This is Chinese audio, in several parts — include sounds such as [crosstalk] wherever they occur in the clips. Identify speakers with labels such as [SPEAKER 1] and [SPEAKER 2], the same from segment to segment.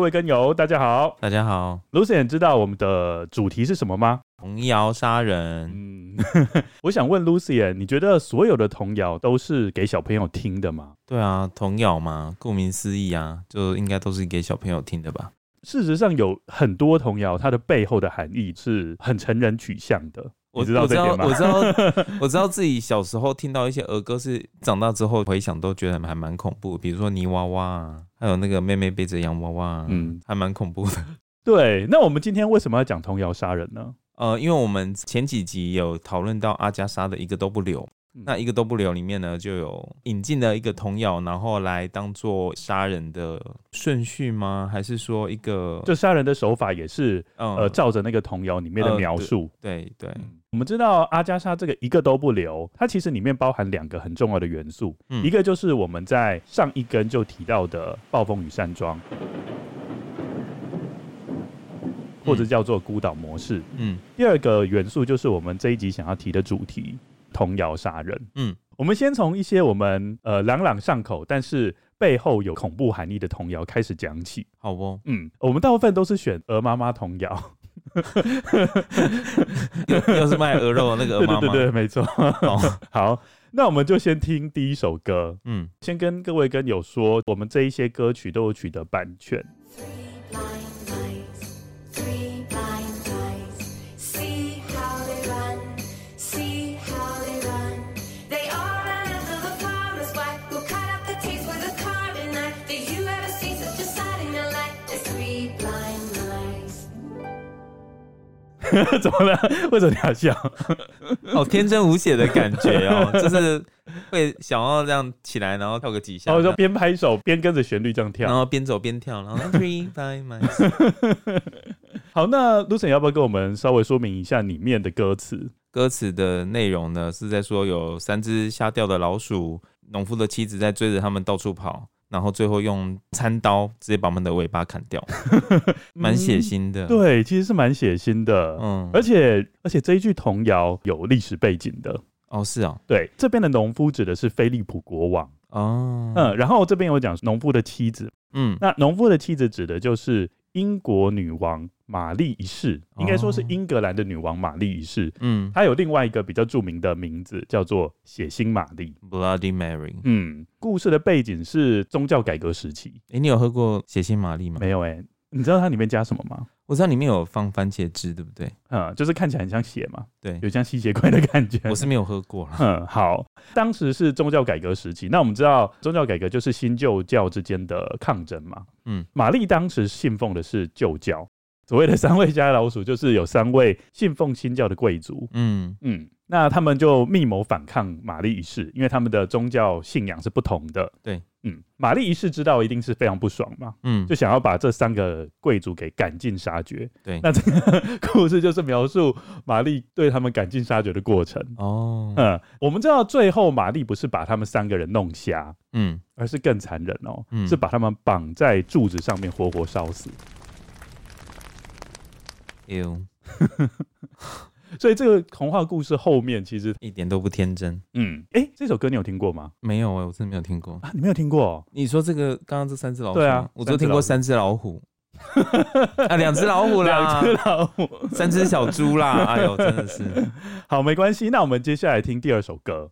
[SPEAKER 1] 各位跟友，大家好，
[SPEAKER 2] 大家好。
[SPEAKER 1] Lucian 知道我们的主题是什么吗？
[SPEAKER 2] 童谣杀人。
[SPEAKER 1] 嗯，[laughs] 我想问 Lucian，你觉得所有的童谣都是给小朋友听的吗？
[SPEAKER 2] 对啊，童谣嘛，顾名思义啊，就应该都是给小朋友听的吧。
[SPEAKER 1] 事实上，有很多童谣，它的背后的含义是很成人取向的。
[SPEAKER 2] 我
[SPEAKER 1] 知道？
[SPEAKER 2] 我知道，我知道，我知道自己小时候听到一些儿歌，是长大之后回想都觉得还蛮恐怖。比如说泥娃娃啊，还有那个妹妹背着洋娃娃，嗯，还蛮恐怖的。
[SPEAKER 1] 对，那我们今天为什么要讲童谣杀人呢？
[SPEAKER 2] 呃，因为我们前几集有讨论到阿加莎的一个都不留。那一个都不留里面呢，就有引进了一个童谣，然后来当做杀人的顺序吗？还是说一个
[SPEAKER 1] 就杀人的手法也是、嗯、呃照着那个童谣里面的描述？
[SPEAKER 2] 呃、对对，我
[SPEAKER 1] 们知道阿加莎这个一个都不留，它其实里面包含两个很重要的元素，嗯、一个就是我们在上一根就提到的暴风雨山庄，或者叫做孤岛模式。嗯，第二个元素就是我们这一集想要提的主题。童谣杀人，嗯，我们先从一些我们呃朗朗上口，但是背后有恐怖含义的童谣开始讲起，
[SPEAKER 2] 好不？
[SPEAKER 1] 嗯，我们大部分都是选鹅妈妈童谣，[laughs]
[SPEAKER 2] 又又是卖鹅肉的那个鹅妈妈，[laughs]
[SPEAKER 1] 对对对，没错。好，[laughs] 好，那我们就先听第一首歌，嗯，先跟各位跟友说，我们这一些歌曲都有取得版权。[laughs] 怎么了？为什么你要笑？
[SPEAKER 2] 好 [laughs] 天真无邪的感觉哦，[laughs] 就是会想要这样起来，然后跳个几下，
[SPEAKER 1] 然后就边拍手边跟着旋律这样跳，
[SPEAKER 2] 然后边走边跳，然后 three five miles。
[SPEAKER 1] 好，那 Lucien 要不要跟我们稍微说明一下里面的歌词？
[SPEAKER 2] 歌词的内容呢，是在说有三只瞎掉的老鼠，农夫的妻子在追着他们到处跑。然后最后用餐刀直接把我们的尾巴砍掉，[laughs] 蛮血腥的、嗯。
[SPEAKER 1] 对，其实是蛮血腥的。嗯，而且而且这一句童谣有历史背景的。
[SPEAKER 2] 哦，是啊、哦。
[SPEAKER 1] 对，这边的农夫指的是菲利普国王。哦。嗯，然后这边有讲农夫的妻子。嗯，那农夫的妻子指的就是英国女王玛丽一世，应该说是英格兰的女王玛丽一世。嗯，她有另外一个比较著名的名字，叫做血腥玛丽
[SPEAKER 2] （Bloody Mary）。
[SPEAKER 1] 嗯，故事的背景是宗教改革时期。
[SPEAKER 2] 哎、欸，你有喝过血腥玛丽吗？
[SPEAKER 1] 没有哎、欸。你知道它里面加什么吗？
[SPEAKER 2] 我知道里面有放番茄汁，对不对？
[SPEAKER 1] 嗯，就是看起来很像血嘛。
[SPEAKER 2] 对，
[SPEAKER 1] 有像吸血鬼的感觉。
[SPEAKER 2] 我是没有喝过。
[SPEAKER 1] 嗯，好。当时是宗教改革时期，那我们知道宗教改革就是新旧教之间的抗争嘛。嗯，玛丽当时信奉的是旧教。所谓的三位家老鼠，就是有三位信奉新教的贵族。嗯嗯，那他们就密谋反抗玛丽一世，因为他们的宗教信仰是不同的。
[SPEAKER 2] 对，
[SPEAKER 1] 嗯，玛丽一世知道一定是非常不爽嘛，嗯，就想要把这三个贵族给赶尽杀绝。
[SPEAKER 2] 对，
[SPEAKER 1] 那这个 [laughs] 故事就是描述玛丽对他们赶尽杀绝的过程。哦，嗯，我们知道最后玛丽不是把他们三个人弄瞎，嗯，而是更残忍哦，嗯，是把他们绑在柱子上面活活烧死。[laughs] [laughs] 所以这个童话故事后面其实
[SPEAKER 2] 一点都不天真。
[SPEAKER 1] 嗯，哎、欸，这首歌你有听过吗？
[SPEAKER 2] 没有哎、欸，我真的没有听过
[SPEAKER 1] 啊！你没有听过？
[SPEAKER 2] 你说这个刚刚这三只老虎？
[SPEAKER 1] 对啊，
[SPEAKER 2] 我只听过三只老虎啊，两只老虎啦，两只老虎，三只小猪啦。哎呦，真的是
[SPEAKER 1] 好，没关系。那我们接下来听第二首歌。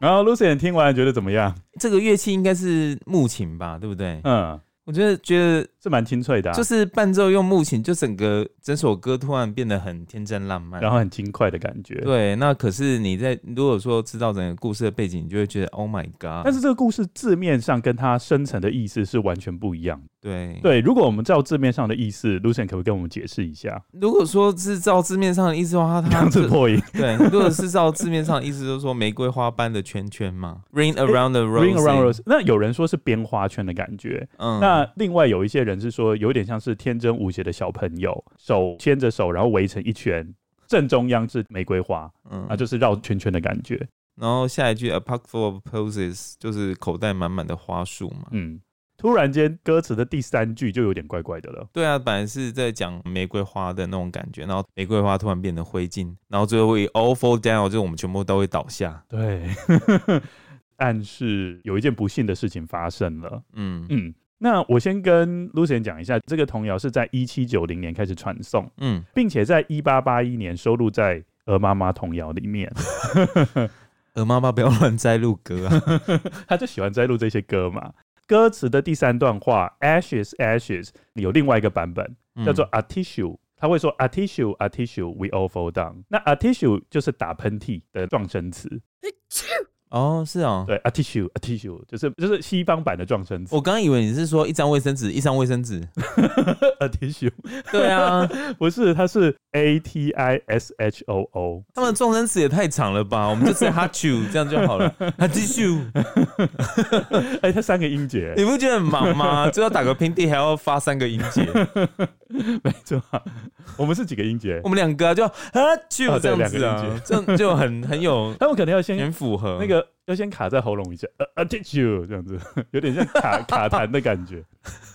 [SPEAKER 1] 然后 Lucien 听完觉得怎么样？
[SPEAKER 2] 这个乐器应该是木琴吧，对不对？嗯。我觉得觉得
[SPEAKER 1] 是蛮清脆的，
[SPEAKER 2] 就是伴奏用木琴，就整个整首歌突然变得很天真浪漫，
[SPEAKER 1] 然后很轻快的感觉。
[SPEAKER 2] 对，那可是你在如果说知道整个故事的背景，你就会觉得 Oh my God！
[SPEAKER 1] 但是这个故事字面上跟它深层的意思是完全不一样。
[SPEAKER 2] 对
[SPEAKER 1] 对，如果我们照字面上的意思，Lucian 可不可以跟我们解释一下？
[SPEAKER 2] 如果说是照字面上的意思的话，它。[laughs] 对，如果是照字面上的意思，就是说玫瑰花般的圈圈嘛，Ring around the
[SPEAKER 1] rose，Ring around rose。那有人说是编花圈的感觉，嗯，那另外有一些人是说有点像是天真无邪的小朋友，手牵着手，然后围成一圈，正中央是玫瑰花，嗯，那就是绕圈圈的感觉。
[SPEAKER 2] 然后下一句 A pocket full of posies 就是口袋满满的花束嘛，嗯。
[SPEAKER 1] 突然间，歌词的第三句就有点怪怪的了。
[SPEAKER 2] 对啊，本来是在讲玫瑰花的那种感觉，然后玫瑰花突然变得灰烬，然后最后会 all fall down，就是我们全部都会倒下。
[SPEAKER 1] 对，[laughs] 暗示有一件不幸的事情发生了。嗯嗯，那我先跟 Lucian 讲一下，这个童谣是在一七九零年开始传送，嗯，并且在一八八一年收录在《鹅妈妈童谣》里面。[laughs]
[SPEAKER 2] 鹅妈妈不要乱摘录歌啊，[laughs]
[SPEAKER 1] 他就喜欢摘录这些歌嘛。歌词的第三段话，ashes ashes 有另外一个版本，叫做 a tissue，他会说 a tissue a tissue we all fall down。那 a tissue 就是打喷嚏的状声词。
[SPEAKER 2] 哦，是哦，
[SPEAKER 1] 对，a tissue，a tissue，就是就是西方版的状声词。
[SPEAKER 2] 我刚刚以为你是说一张卫生纸，一张卫生纸
[SPEAKER 1] ，a [laughs] tissue。
[SPEAKER 2] 对啊，[laughs]
[SPEAKER 1] 不是，它是 a t i s h o o。
[SPEAKER 2] 他们的状声词也太长了吧？我们就直接 hachu 这样就好了，a tissue。[laughs]
[SPEAKER 1] 哎，它三个音节，
[SPEAKER 2] 你不觉得很忙吗？就要打个拼地，还要发三个音节。
[SPEAKER 1] 没错，我们是几个音节？
[SPEAKER 2] 我们两个啊，就 hachu 这样子啊，这样就很很有，
[SPEAKER 1] 他们可能要先
[SPEAKER 2] 很符合
[SPEAKER 1] 那个。要先卡在喉咙一下，呃呃，teach you 这样子，[laughs] 有点像卡卡痰的感觉。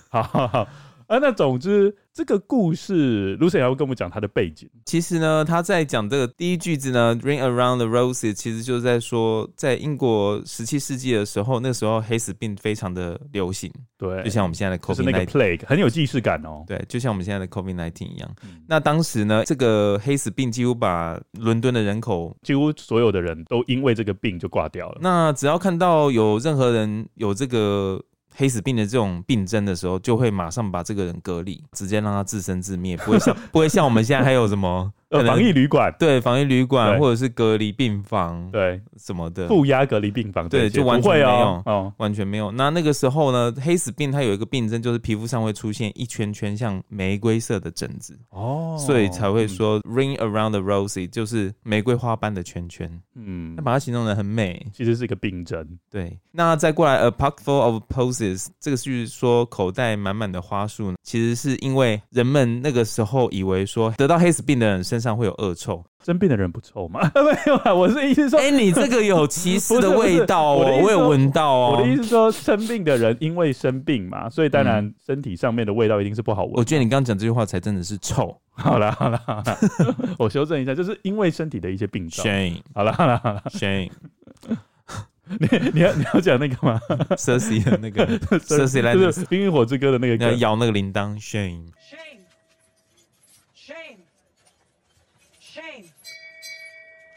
[SPEAKER 1] 好好好。啊，那总之这个故事，Lucien 要跟我们讲它的背景。
[SPEAKER 2] 其实呢，他在讲这个第一句子呢，Ring around the roses，其实就是在说，在英国十七世纪的时候，那个时候黑死病非常的流行。
[SPEAKER 1] 对，
[SPEAKER 2] 就像我们现在的 COVID-19，
[SPEAKER 1] 就是那个 plague，很有既视感哦。
[SPEAKER 2] 对，就像我们现在的 COVID-19 一样。嗯、那当时呢，这个黑死病几乎把伦敦的人口，
[SPEAKER 1] 几乎所有的人都因为这个病就挂掉了。
[SPEAKER 2] 那只要看到有任何人有这个。黑死病的这种病症的时候，就会马上把这个人隔离，直接让他自生自灭，不会像 [laughs] 不会像我们现在还有什么。
[SPEAKER 1] 防疫旅馆，
[SPEAKER 2] 对，防疫旅馆或者是隔离病房，
[SPEAKER 1] 对，
[SPEAKER 2] 什么的，
[SPEAKER 1] 负压隔离病房，
[SPEAKER 2] 对，就完全没有，哦，完全没有。那那个时候呢，黑死病它有一个病症，就是皮肤上会出现一圈圈像玫瑰色的疹子，哦，所以才会说 ring around the rosy，就是玫瑰花般的圈圈，嗯，那把它形容的很美，
[SPEAKER 1] 其实是一个病症。
[SPEAKER 2] 对，那再过来 a pocket full of posies，这个是说口袋满满的花束呢，其实是因为人们那个时候以为说得到黑死病的人身上会有恶臭，
[SPEAKER 1] 生病的人不臭吗？[laughs] 没有啊，我是意思说，
[SPEAKER 2] 哎、欸，你这个 [laughs] 有歧视的味道哦，我，我有闻到哦。
[SPEAKER 1] 我的意思说，生病的人因为生病嘛，所以当然身体上面的味道一定是不好闻。
[SPEAKER 2] 我觉得你刚刚讲这句话才真的是臭。
[SPEAKER 1] 好了好了好了，[laughs] 我修正一下，就是因为身体的一些病症。
[SPEAKER 2] Shame，
[SPEAKER 1] 好了好了好了
[SPEAKER 2] ，Shame。
[SPEAKER 1] 你你要你要讲那个吗
[SPEAKER 2] ？Cersei 的那个 Cersei 来
[SPEAKER 1] 就是《冰与火之歌》的那个，
[SPEAKER 2] 要摇那个铃铛。Shame。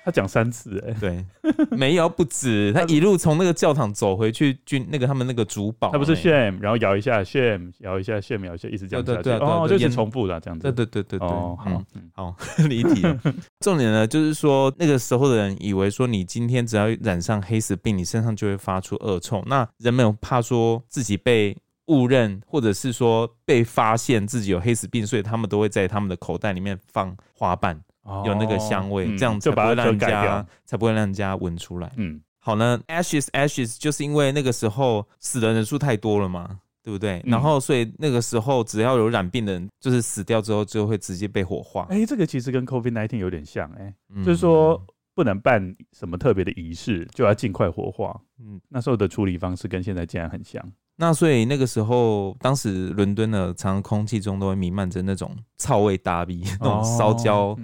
[SPEAKER 1] 他讲三次哎、欸，
[SPEAKER 2] 对，没有不止，[laughs] 他一路从那个教堂走回去军那个他们那个主堡，
[SPEAKER 1] 他不是 shame，然后摇一下 shame，摇一下 shame，摇一下，一直这样
[SPEAKER 2] 对对对，
[SPEAKER 1] 哦，就是重复的这样子，
[SPEAKER 2] 对对对对对，哦，好，好，离题了。重点呢，就是说那个时候的人以为说你今天只要染上黑死病，你身上就会发出恶臭。那人们怕说自己被误认，或者是说被发现自己有黑死病，所以他们都会在他们的口袋里面放花瓣。有那个香味，这样才不会让人家才不会让人家闻出来。嗯，好呢，ashes ashes 就是因为那个时候死的人数太多了嘛，对不对？然后所以那个时候只要有染病的人，就是死掉之后就会直接被火化。
[SPEAKER 1] 哎，这个其实跟 COVID nineteen 有点像，哎，就是说不能办什么特别的仪式，就要尽快火化。嗯，那时候的处理方式跟现在竟然很像。
[SPEAKER 2] 那所以那个时候，当时伦敦的常常空气中都会弥漫着那种臭味大逼，那种烧焦、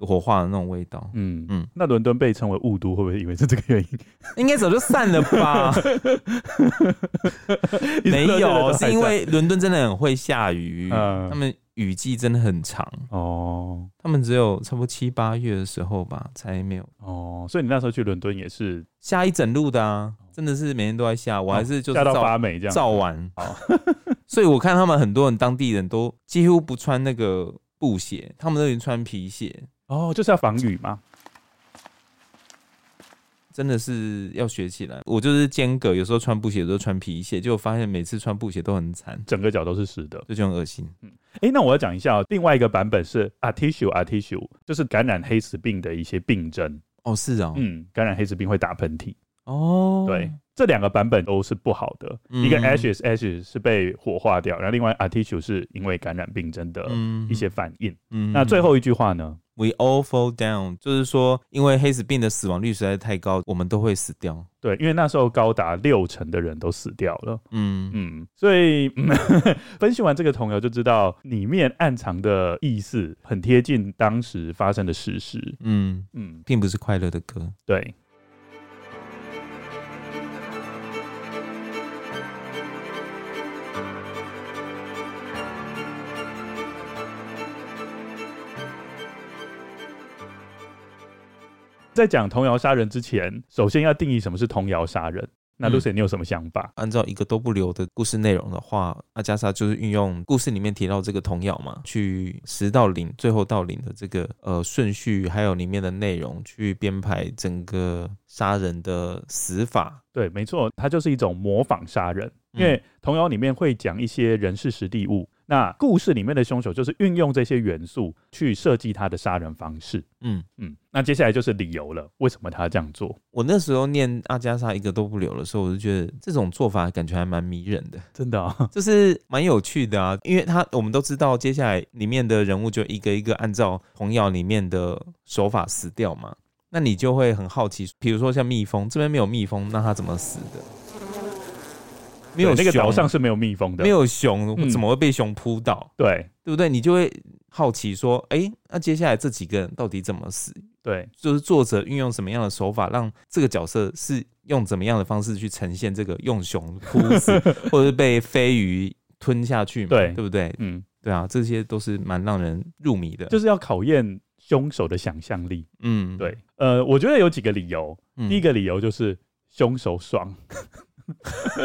[SPEAKER 2] 火化的那种味道。
[SPEAKER 1] 嗯嗯。那伦敦被称为雾都，会不会以为是这个原因？
[SPEAKER 2] 应该早就散了吧？[laughs] 没有，是因为伦敦真的很会下雨，嗯、他们雨季真的很长哦。他们只有差不多七八月的时候吧，才没有
[SPEAKER 1] 哦。所以你那时候去伦敦也是
[SPEAKER 2] 下一整路的啊。真的是每天都在下，我还是就是
[SPEAKER 1] 下到发霉这样
[SPEAKER 2] 照完。[laughs] 所以我看他们很多人当地人都几乎不穿那个布鞋，他们都已经穿皮鞋。
[SPEAKER 1] 哦，就是要防雨吗？
[SPEAKER 2] 真的是要学起来。我就是间隔，有时候穿布鞋，有时候穿皮鞋，就发现每次穿布鞋都很惨，
[SPEAKER 1] 整个脚都是湿的，
[SPEAKER 2] 这就很恶心。
[SPEAKER 1] 嗯，哎、欸，那我要讲一下、喔，另外一个版本是 Atishu Atishu，就是感染黑死病的一些病症。
[SPEAKER 2] 哦，是啊、喔，
[SPEAKER 1] 嗯，感染黑死病会打喷嚏。
[SPEAKER 2] 哦，
[SPEAKER 1] 对，这两个版本都是不好的。嗯、一个 Ashes Ashes 是被火化掉，然后另外 Atishu 是因为感染病症的一些反应。嗯，那最后一句话呢
[SPEAKER 2] ？We all fall down，就是说，因为黑死病的死亡率实在太高，我们都会死掉。
[SPEAKER 1] 对，因为那时候高达六成的人都死掉了。嗯嗯，所以、嗯、分析完这个童谣就知道里面暗藏的意思很贴近当时发生的事实。
[SPEAKER 2] 嗯嗯，并不是快乐的歌。
[SPEAKER 1] 对。在讲童谣杀人之前，首先要定义什么是童谣杀人。那 Lucien，你有什么想法？
[SPEAKER 2] 按照一个都不留的故事内容的话，阿加莎就是运用故事里面提到这个童谣嘛，去十到零，最后到零的这个呃顺序，还有里面的内容，去编排整个杀人的死法。
[SPEAKER 1] 对，没错，它就是一种模仿杀人，因为童谣里面会讲一些人事实地物。那故事里面的凶手就是运用这些元素去设计他的杀人方式。嗯嗯，那接下来就是理由了，为什么他这样做？
[SPEAKER 2] 我那时候念阿加莎一个都不留的时候，我就觉得这种做法感觉还蛮迷人的，
[SPEAKER 1] 真的、哦，
[SPEAKER 2] 就是蛮有趣的啊。因为他我们都知道，接下来里面的人物就一个一个按照童谣里面的手法死掉嘛，那你就会很好奇，比如说像蜜蜂这边没有蜜蜂，那他怎么死的？没有
[SPEAKER 1] 那个岛上是没有蜜蜂的，
[SPEAKER 2] 没有熊怎么会被熊扑倒？
[SPEAKER 1] 对、
[SPEAKER 2] 嗯、对不对？你就会好奇说，哎、欸，那接下来这几个人到底怎么死？
[SPEAKER 1] 对，
[SPEAKER 2] 就是作者运用什么样的手法，让这个角色是用怎么样的方式去呈现这个用熊扑死，[laughs] 或者是被飞鱼吞下去嘛？
[SPEAKER 1] 对，
[SPEAKER 2] 对不对？嗯，对啊，这些都是蛮让人入迷的，
[SPEAKER 1] 就是要考验凶手的想象力。嗯，对，呃，我觉得有几个理由。嗯、第一个理由就是凶手爽。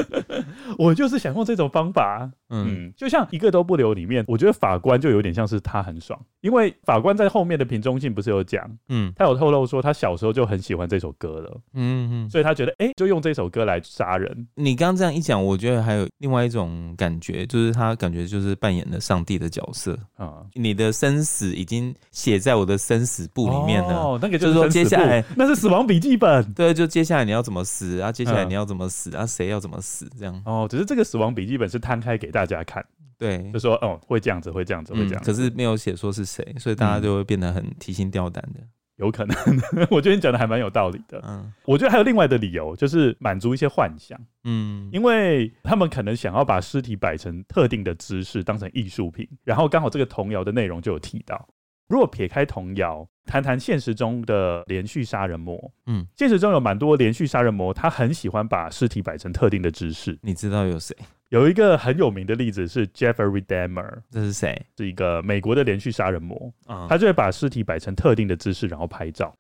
[SPEAKER 1] [laughs] 我就是想用这种方法，嗯，就像一个都不留里面，我觉得法官就有点像是他很爽，因为法官在后面的瓶中信不是有讲，嗯，他有透露说他小时候就很喜欢这首歌了，嗯嗯，所以他觉得哎、欸，就用这首歌来杀人。
[SPEAKER 2] 你刚刚这样一讲，我觉得还有另外一种感觉，就是他感觉就是扮演了上帝的角色。啊，你的生死已经写在我的生死簿里面了，
[SPEAKER 1] 哦，那个就是说接下来那是死亡笔记本，
[SPEAKER 2] 对，就接下来你要怎么死啊？接下来你要怎么死啊？谁要怎么死？这样。
[SPEAKER 1] 哦，只是这个死亡笔记本是摊开给大家看，
[SPEAKER 2] 对，
[SPEAKER 1] 就说哦，会这样子，会这样子，会这样
[SPEAKER 2] 可是没有写说是谁，所以大家就会变得很提心吊胆的，嗯，
[SPEAKER 1] 有可能。[laughs] 我觉得你讲的还蛮有道理的，嗯，我觉得还有另外的理由，就是满足一些幻想，嗯，因为他们可能想要把尸体摆成特定的姿势，当成艺术品，然后刚好这个童谣的内容就有提到。如果撇开童谣，谈谈现实中的连续杀人魔，嗯，现实中有蛮多连续杀人魔，他很喜欢把尸体摆成特定的姿势。
[SPEAKER 2] 你知道有谁？
[SPEAKER 1] 有一个很有名的例子是 Jeffrey Dahmer，
[SPEAKER 2] 这是谁？
[SPEAKER 1] 是一个美国的连续杀人魔，嗯，他就会把尸体摆成特定的姿势，然后拍照，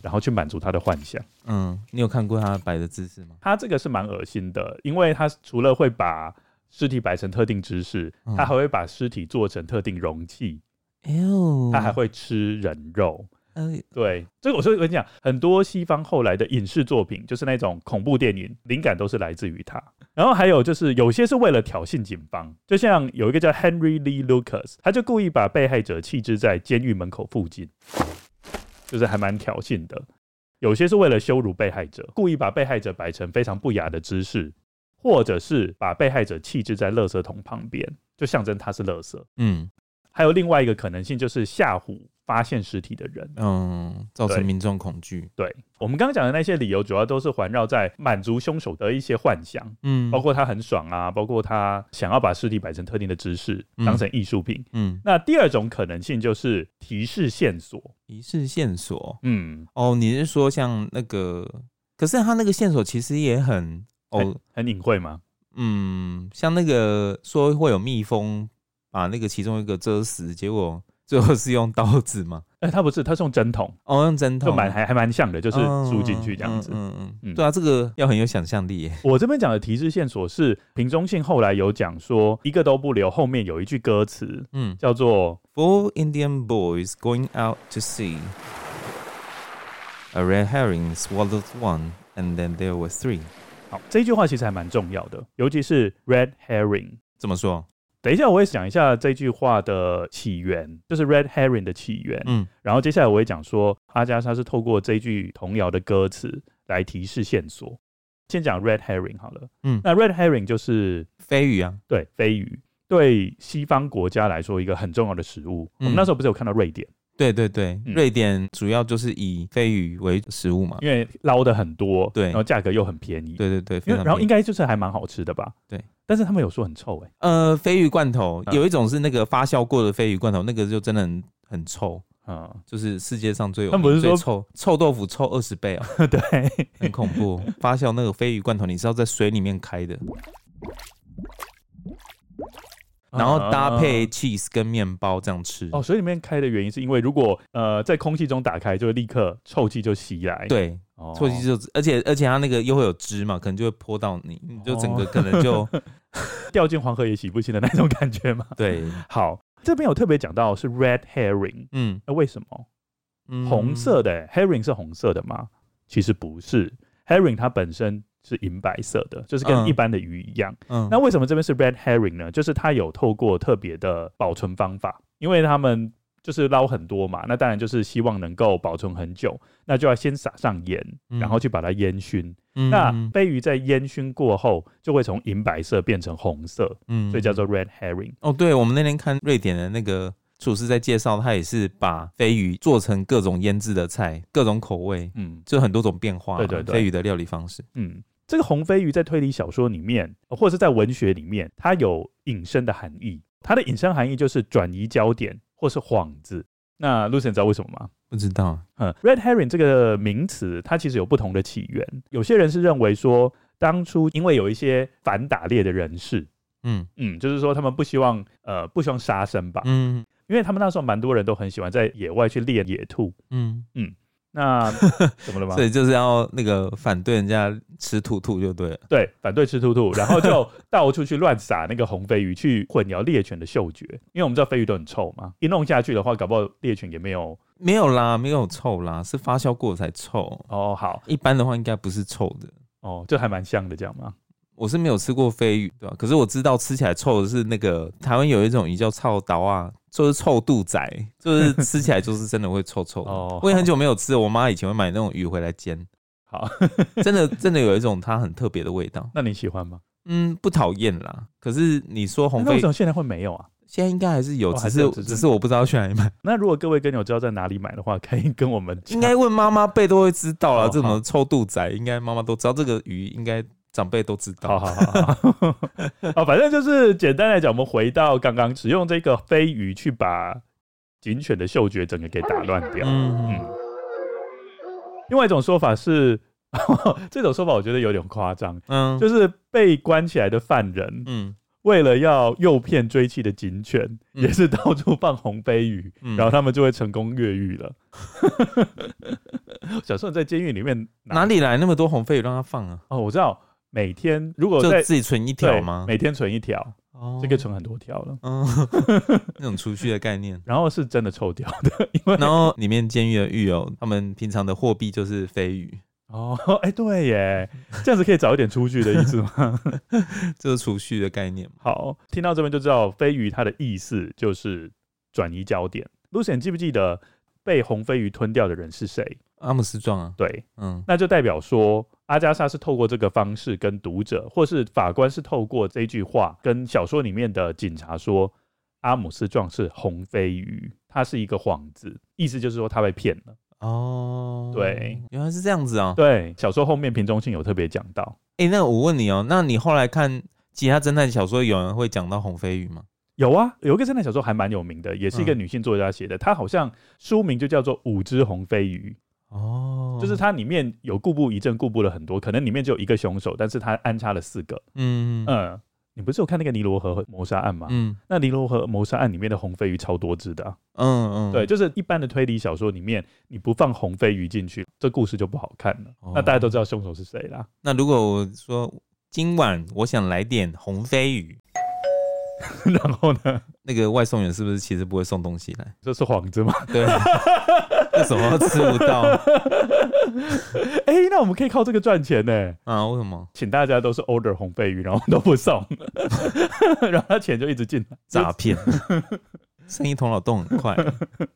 [SPEAKER 1] 然后去满足他的幻想。
[SPEAKER 2] 嗯，你有看过他摆的姿势吗？
[SPEAKER 1] 他这个是蛮恶心的，因为他除了会把尸体摆成特定姿势，嗯，他还会把尸体做成特定容器。哎呦，他还会吃人肉。嗯，对，这个我说我跟你讲，很多西方后来的影视作品，就是那种恐怖电影，灵感都是来自于他。然后还有就是有些是为了挑衅警方，就像有一个叫 Henry Lee Lucas，他就故意把被害者弃置在监狱门口附近，就是还蛮挑衅的。有些是为了羞辱被害者，故意把被害者摆成非常不雅的姿势，或者是把被害者弃置在垃圾桶旁边，就象征他是垃圾。嗯。还有另外一个可能性，就是吓唬发现尸体的人，
[SPEAKER 2] 嗯，造成民众恐惧。
[SPEAKER 1] 对，我们刚刚讲的那些理由，主要都是环绕在满足凶手的一些幻想，嗯，包括他很爽啊，包括他想要把尸体摆成特定的姿势，当成艺术品，嗯。那第二种可能性就是提示线索，
[SPEAKER 2] 提示线索，嗯，哦，你是说像那个，可是他那个线索其实也很，哦，
[SPEAKER 1] 很隐晦吗？
[SPEAKER 2] 嗯，像那个说会有蜜蜂把那个其中一个蛰死，结果。最后是用刀子吗？
[SPEAKER 1] 哎、欸，他不是，他是用针筒。
[SPEAKER 2] 哦，用针筒，
[SPEAKER 1] 就蛮还还蛮像的，就是输进去这样子。
[SPEAKER 2] 嗯嗯嗯，对啊，这个要很有想象力耶。[laughs]
[SPEAKER 1] 我这边讲的提示线索是平中信后来有讲说，一个都不留，后面有一句歌词，嗯，叫做
[SPEAKER 2] Four Indian boys going out to sea, a red herring swallowed one, and then there were three。
[SPEAKER 1] 好，这句话其实还蛮重要的，尤其是 red herring
[SPEAKER 2] 怎么说？
[SPEAKER 1] 等一下，我会讲一下这句话的起源，就是 red herring 的起源。嗯，然后接下来我会讲说，阿加莎是透过这句童谣的歌词来提示线索。先讲 red herring 好了。嗯，那 red herring 就是
[SPEAKER 2] 飞鱼啊，
[SPEAKER 1] 对，飞鱼对西方国家来说一个很重要的食物。嗯，我们那时候不是有看到瑞典？
[SPEAKER 2] 对对对，嗯，瑞典主要就是以飞鱼为食物嘛，
[SPEAKER 1] 因为捞的很多，对，然后价格又很便宜。
[SPEAKER 2] 对对对，
[SPEAKER 1] 因为然后应该就是还蛮好吃的吧？对。但是他们有说很臭哎、
[SPEAKER 2] 欸，呃，鲱鱼罐头有一种是那个发酵过的鲱鱼罐头，那个就真的很很臭。啊，就是世界上最有名
[SPEAKER 1] 不是
[SPEAKER 2] 说臭臭豆腐臭二十倍啊，[laughs]
[SPEAKER 1] 对，
[SPEAKER 2] 很恐怖。发酵那个鲱鱼罐头，你是要在水里面开的，然后搭配 cheese 跟面包这样吃。
[SPEAKER 1] 哦，所以里面开的原因是因为如果呃在空气中打开，就会立刻臭气就袭来。
[SPEAKER 2] 对。臭气就，而且而且它那个又会有汁嘛，可能就会泼到你，你就整个可能就 [laughs]
[SPEAKER 1] 掉进黄河也洗不清的那种感觉嘛。
[SPEAKER 2] 对，
[SPEAKER 1] 好，这边有特别讲到是 red herring，嗯，那为什么？嗯，红色的 herring 是红色的吗？其实不是，herring 它本身是银白色的，就是跟一般的鱼一样。嗯，那为什么这边是 red herring 呢？就是它有透过特别的保存方法，因为他们。就是捞很多嘛，那当然就是希望能够保存很久，那就要先撒上盐，然后去把它烟熏。嗯、那飞鱼在烟熏过后，就会从银白色变成红色，嗯，所以叫做 red herring。
[SPEAKER 2] 哦，对，我们那天看瑞典的那个厨师在介绍，他也是把飞鱼做成各种腌制的菜，各种口味，嗯，就很多种变化。对对对，飞鱼的料理方式。
[SPEAKER 1] 嗯，这个红飞鱼在推理小说里面，或者是在文学里面，它有引申的含义。它的引申含义就是转移焦点。或是幌子，那 Lucy 你知道为什么吗？
[SPEAKER 2] 不知道。
[SPEAKER 1] 嗯，Red Herring 这个名词，它其实有不同的起源。有些人是认为说，当初因为有一些反打猎的人士，嗯嗯，就是说他们不希望呃不希望杀生吧，嗯，因为他们那时候蛮多人都很喜欢在野外去猎野兔，嗯嗯。那 [laughs] 怎么了吗？
[SPEAKER 2] 所以就是要那个反对人家吃兔兔就对了。
[SPEAKER 1] 对，反对吃兔兔，[laughs] 然后就到处去乱撒那个红飞鱼，去混淆猎犬的嗅觉。因为我们知道飞鱼都很臭嘛，一弄下去的话，搞不好猎犬也没有。
[SPEAKER 2] 没有啦，没有臭啦，是发酵过才臭。
[SPEAKER 1] 哦，好，
[SPEAKER 2] 一般的话应该不是臭的。
[SPEAKER 1] 哦，就还蛮香的，这样吗？
[SPEAKER 2] 我是没有吃过飞鱼，对吧？可是我知道吃起来臭的是那个台湾有一种鱼叫臭刀啊，就是臭肚仔，就是吃起来就是真的会臭臭的。[laughs] 哦，我也很久没有吃，我妈以前会买那种鱼回来煎。
[SPEAKER 1] 好，
[SPEAKER 2] 真的真的有一种它很特别的味道。
[SPEAKER 1] 那你喜欢吗？
[SPEAKER 2] 嗯，不讨厌啦。可是你说红飞鱼，
[SPEAKER 1] 为什么现在会没有啊？
[SPEAKER 2] 现在应该还是有，只是只是我不知道去哪里买。
[SPEAKER 1] 那如果各位跟友知道在哪里买的话，可以跟我们
[SPEAKER 2] 应该问妈妈辈都会知道了。这种臭肚仔应该妈妈都知道，这个鱼应该。长辈都知道，
[SPEAKER 1] 好好好，[laughs] 好，反正就是简单来讲，我们回到刚刚使用这个飞鱼去把警犬的嗅觉整个给打乱掉。嗯嗯。另外一种说法是，[laughs] 这种说法我觉得有点夸张。嗯，就是被关起来的犯人，嗯，为了要诱骗追缉的警犬，嗯、也是到处放红飞鱼，嗯、然后他们就会成功越狱了。小时候在监狱里面
[SPEAKER 2] 哪里来那么多红飞鱼让他放啊？
[SPEAKER 1] 哦，我知道。每天如果就
[SPEAKER 2] 自己存一条吗？
[SPEAKER 1] 每天存一条，哦，这个存很多条了，嗯，[laughs]
[SPEAKER 2] 那种储蓄的概念。
[SPEAKER 1] 然后是真的臭掉的，[laughs] 因为
[SPEAKER 2] 然后里面监狱的狱友，他们平常的货币就是飞鱼。
[SPEAKER 1] 哦，哎，对耶，这样子可以早一点出去的意思吗？[laughs]
[SPEAKER 2] 这是储蓄的概念。
[SPEAKER 1] 好，听到这边就知道飞鱼它的意思就是转移焦点。Lucian 记不记得被红飞鱼吞掉的人是谁？
[SPEAKER 2] 阿姆斯壮啊。
[SPEAKER 1] 对，嗯，那就代表说。阿加莎是透过这个方式跟读者，或是法官是透过这句话跟小说里面的警察说，阿姆斯壮是红飞鱼，他是一个幌子，意思就是说他被骗了。
[SPEAKER 2] 哦，
[SPEAKER 1] 对，
[SPEAKER 2] 原来是这样子啊。
[SPEAKER 1] 对，小说后面平中信有特别讲到。
[SPEAKER 2] 哎、欸，那我问你哦，那你后来看其他侦探小说，有人会讲到红飞鱼吗？
[SPEAKER 1] 有啊，有一个侦探小说还蛮有名的，也是一个女性作家写的，她、嗯、好像书名就叫做《五只红飞鱼》。哦，就是它里面有故布一阵，故布了很多，可能里面只有一个凶手，但是他安插了四个。嗯嗯，你不是有看那个尼罗河谋杀案吗？嗯，那尼罗河谋杀案里面的红飞鱼超多只的、啊。嗯嗯，对，就是一般的推理小说里面，你不放红飞鱼进去，这故事就不好看了。哦、那大家都知道凶手是谁啦。
[SPEAKER 2] 那如果我说今晚我想来点红飞鱼。[laughs]
[SPEAKER 1] 然后呢？
[SPEAKER 2] 那个外送员是不是其实不会送东西来？
[SPEAKER 1] 这是幌子吗？
[SPEAKER 2] 对，[laughs] 为什么吃不到？
[SPEAKER 1] 哎、欸，那我们可以靠这个赚钱呢？
[SPEAKER 2] 啊？为什么？
[SPEAKER 1] 请大家都是 order 红焙鱼，然后都不送，[laughs] 然后他钱就一直进来，
[SPEAKER 2] 诈骗，生意头脑动很快。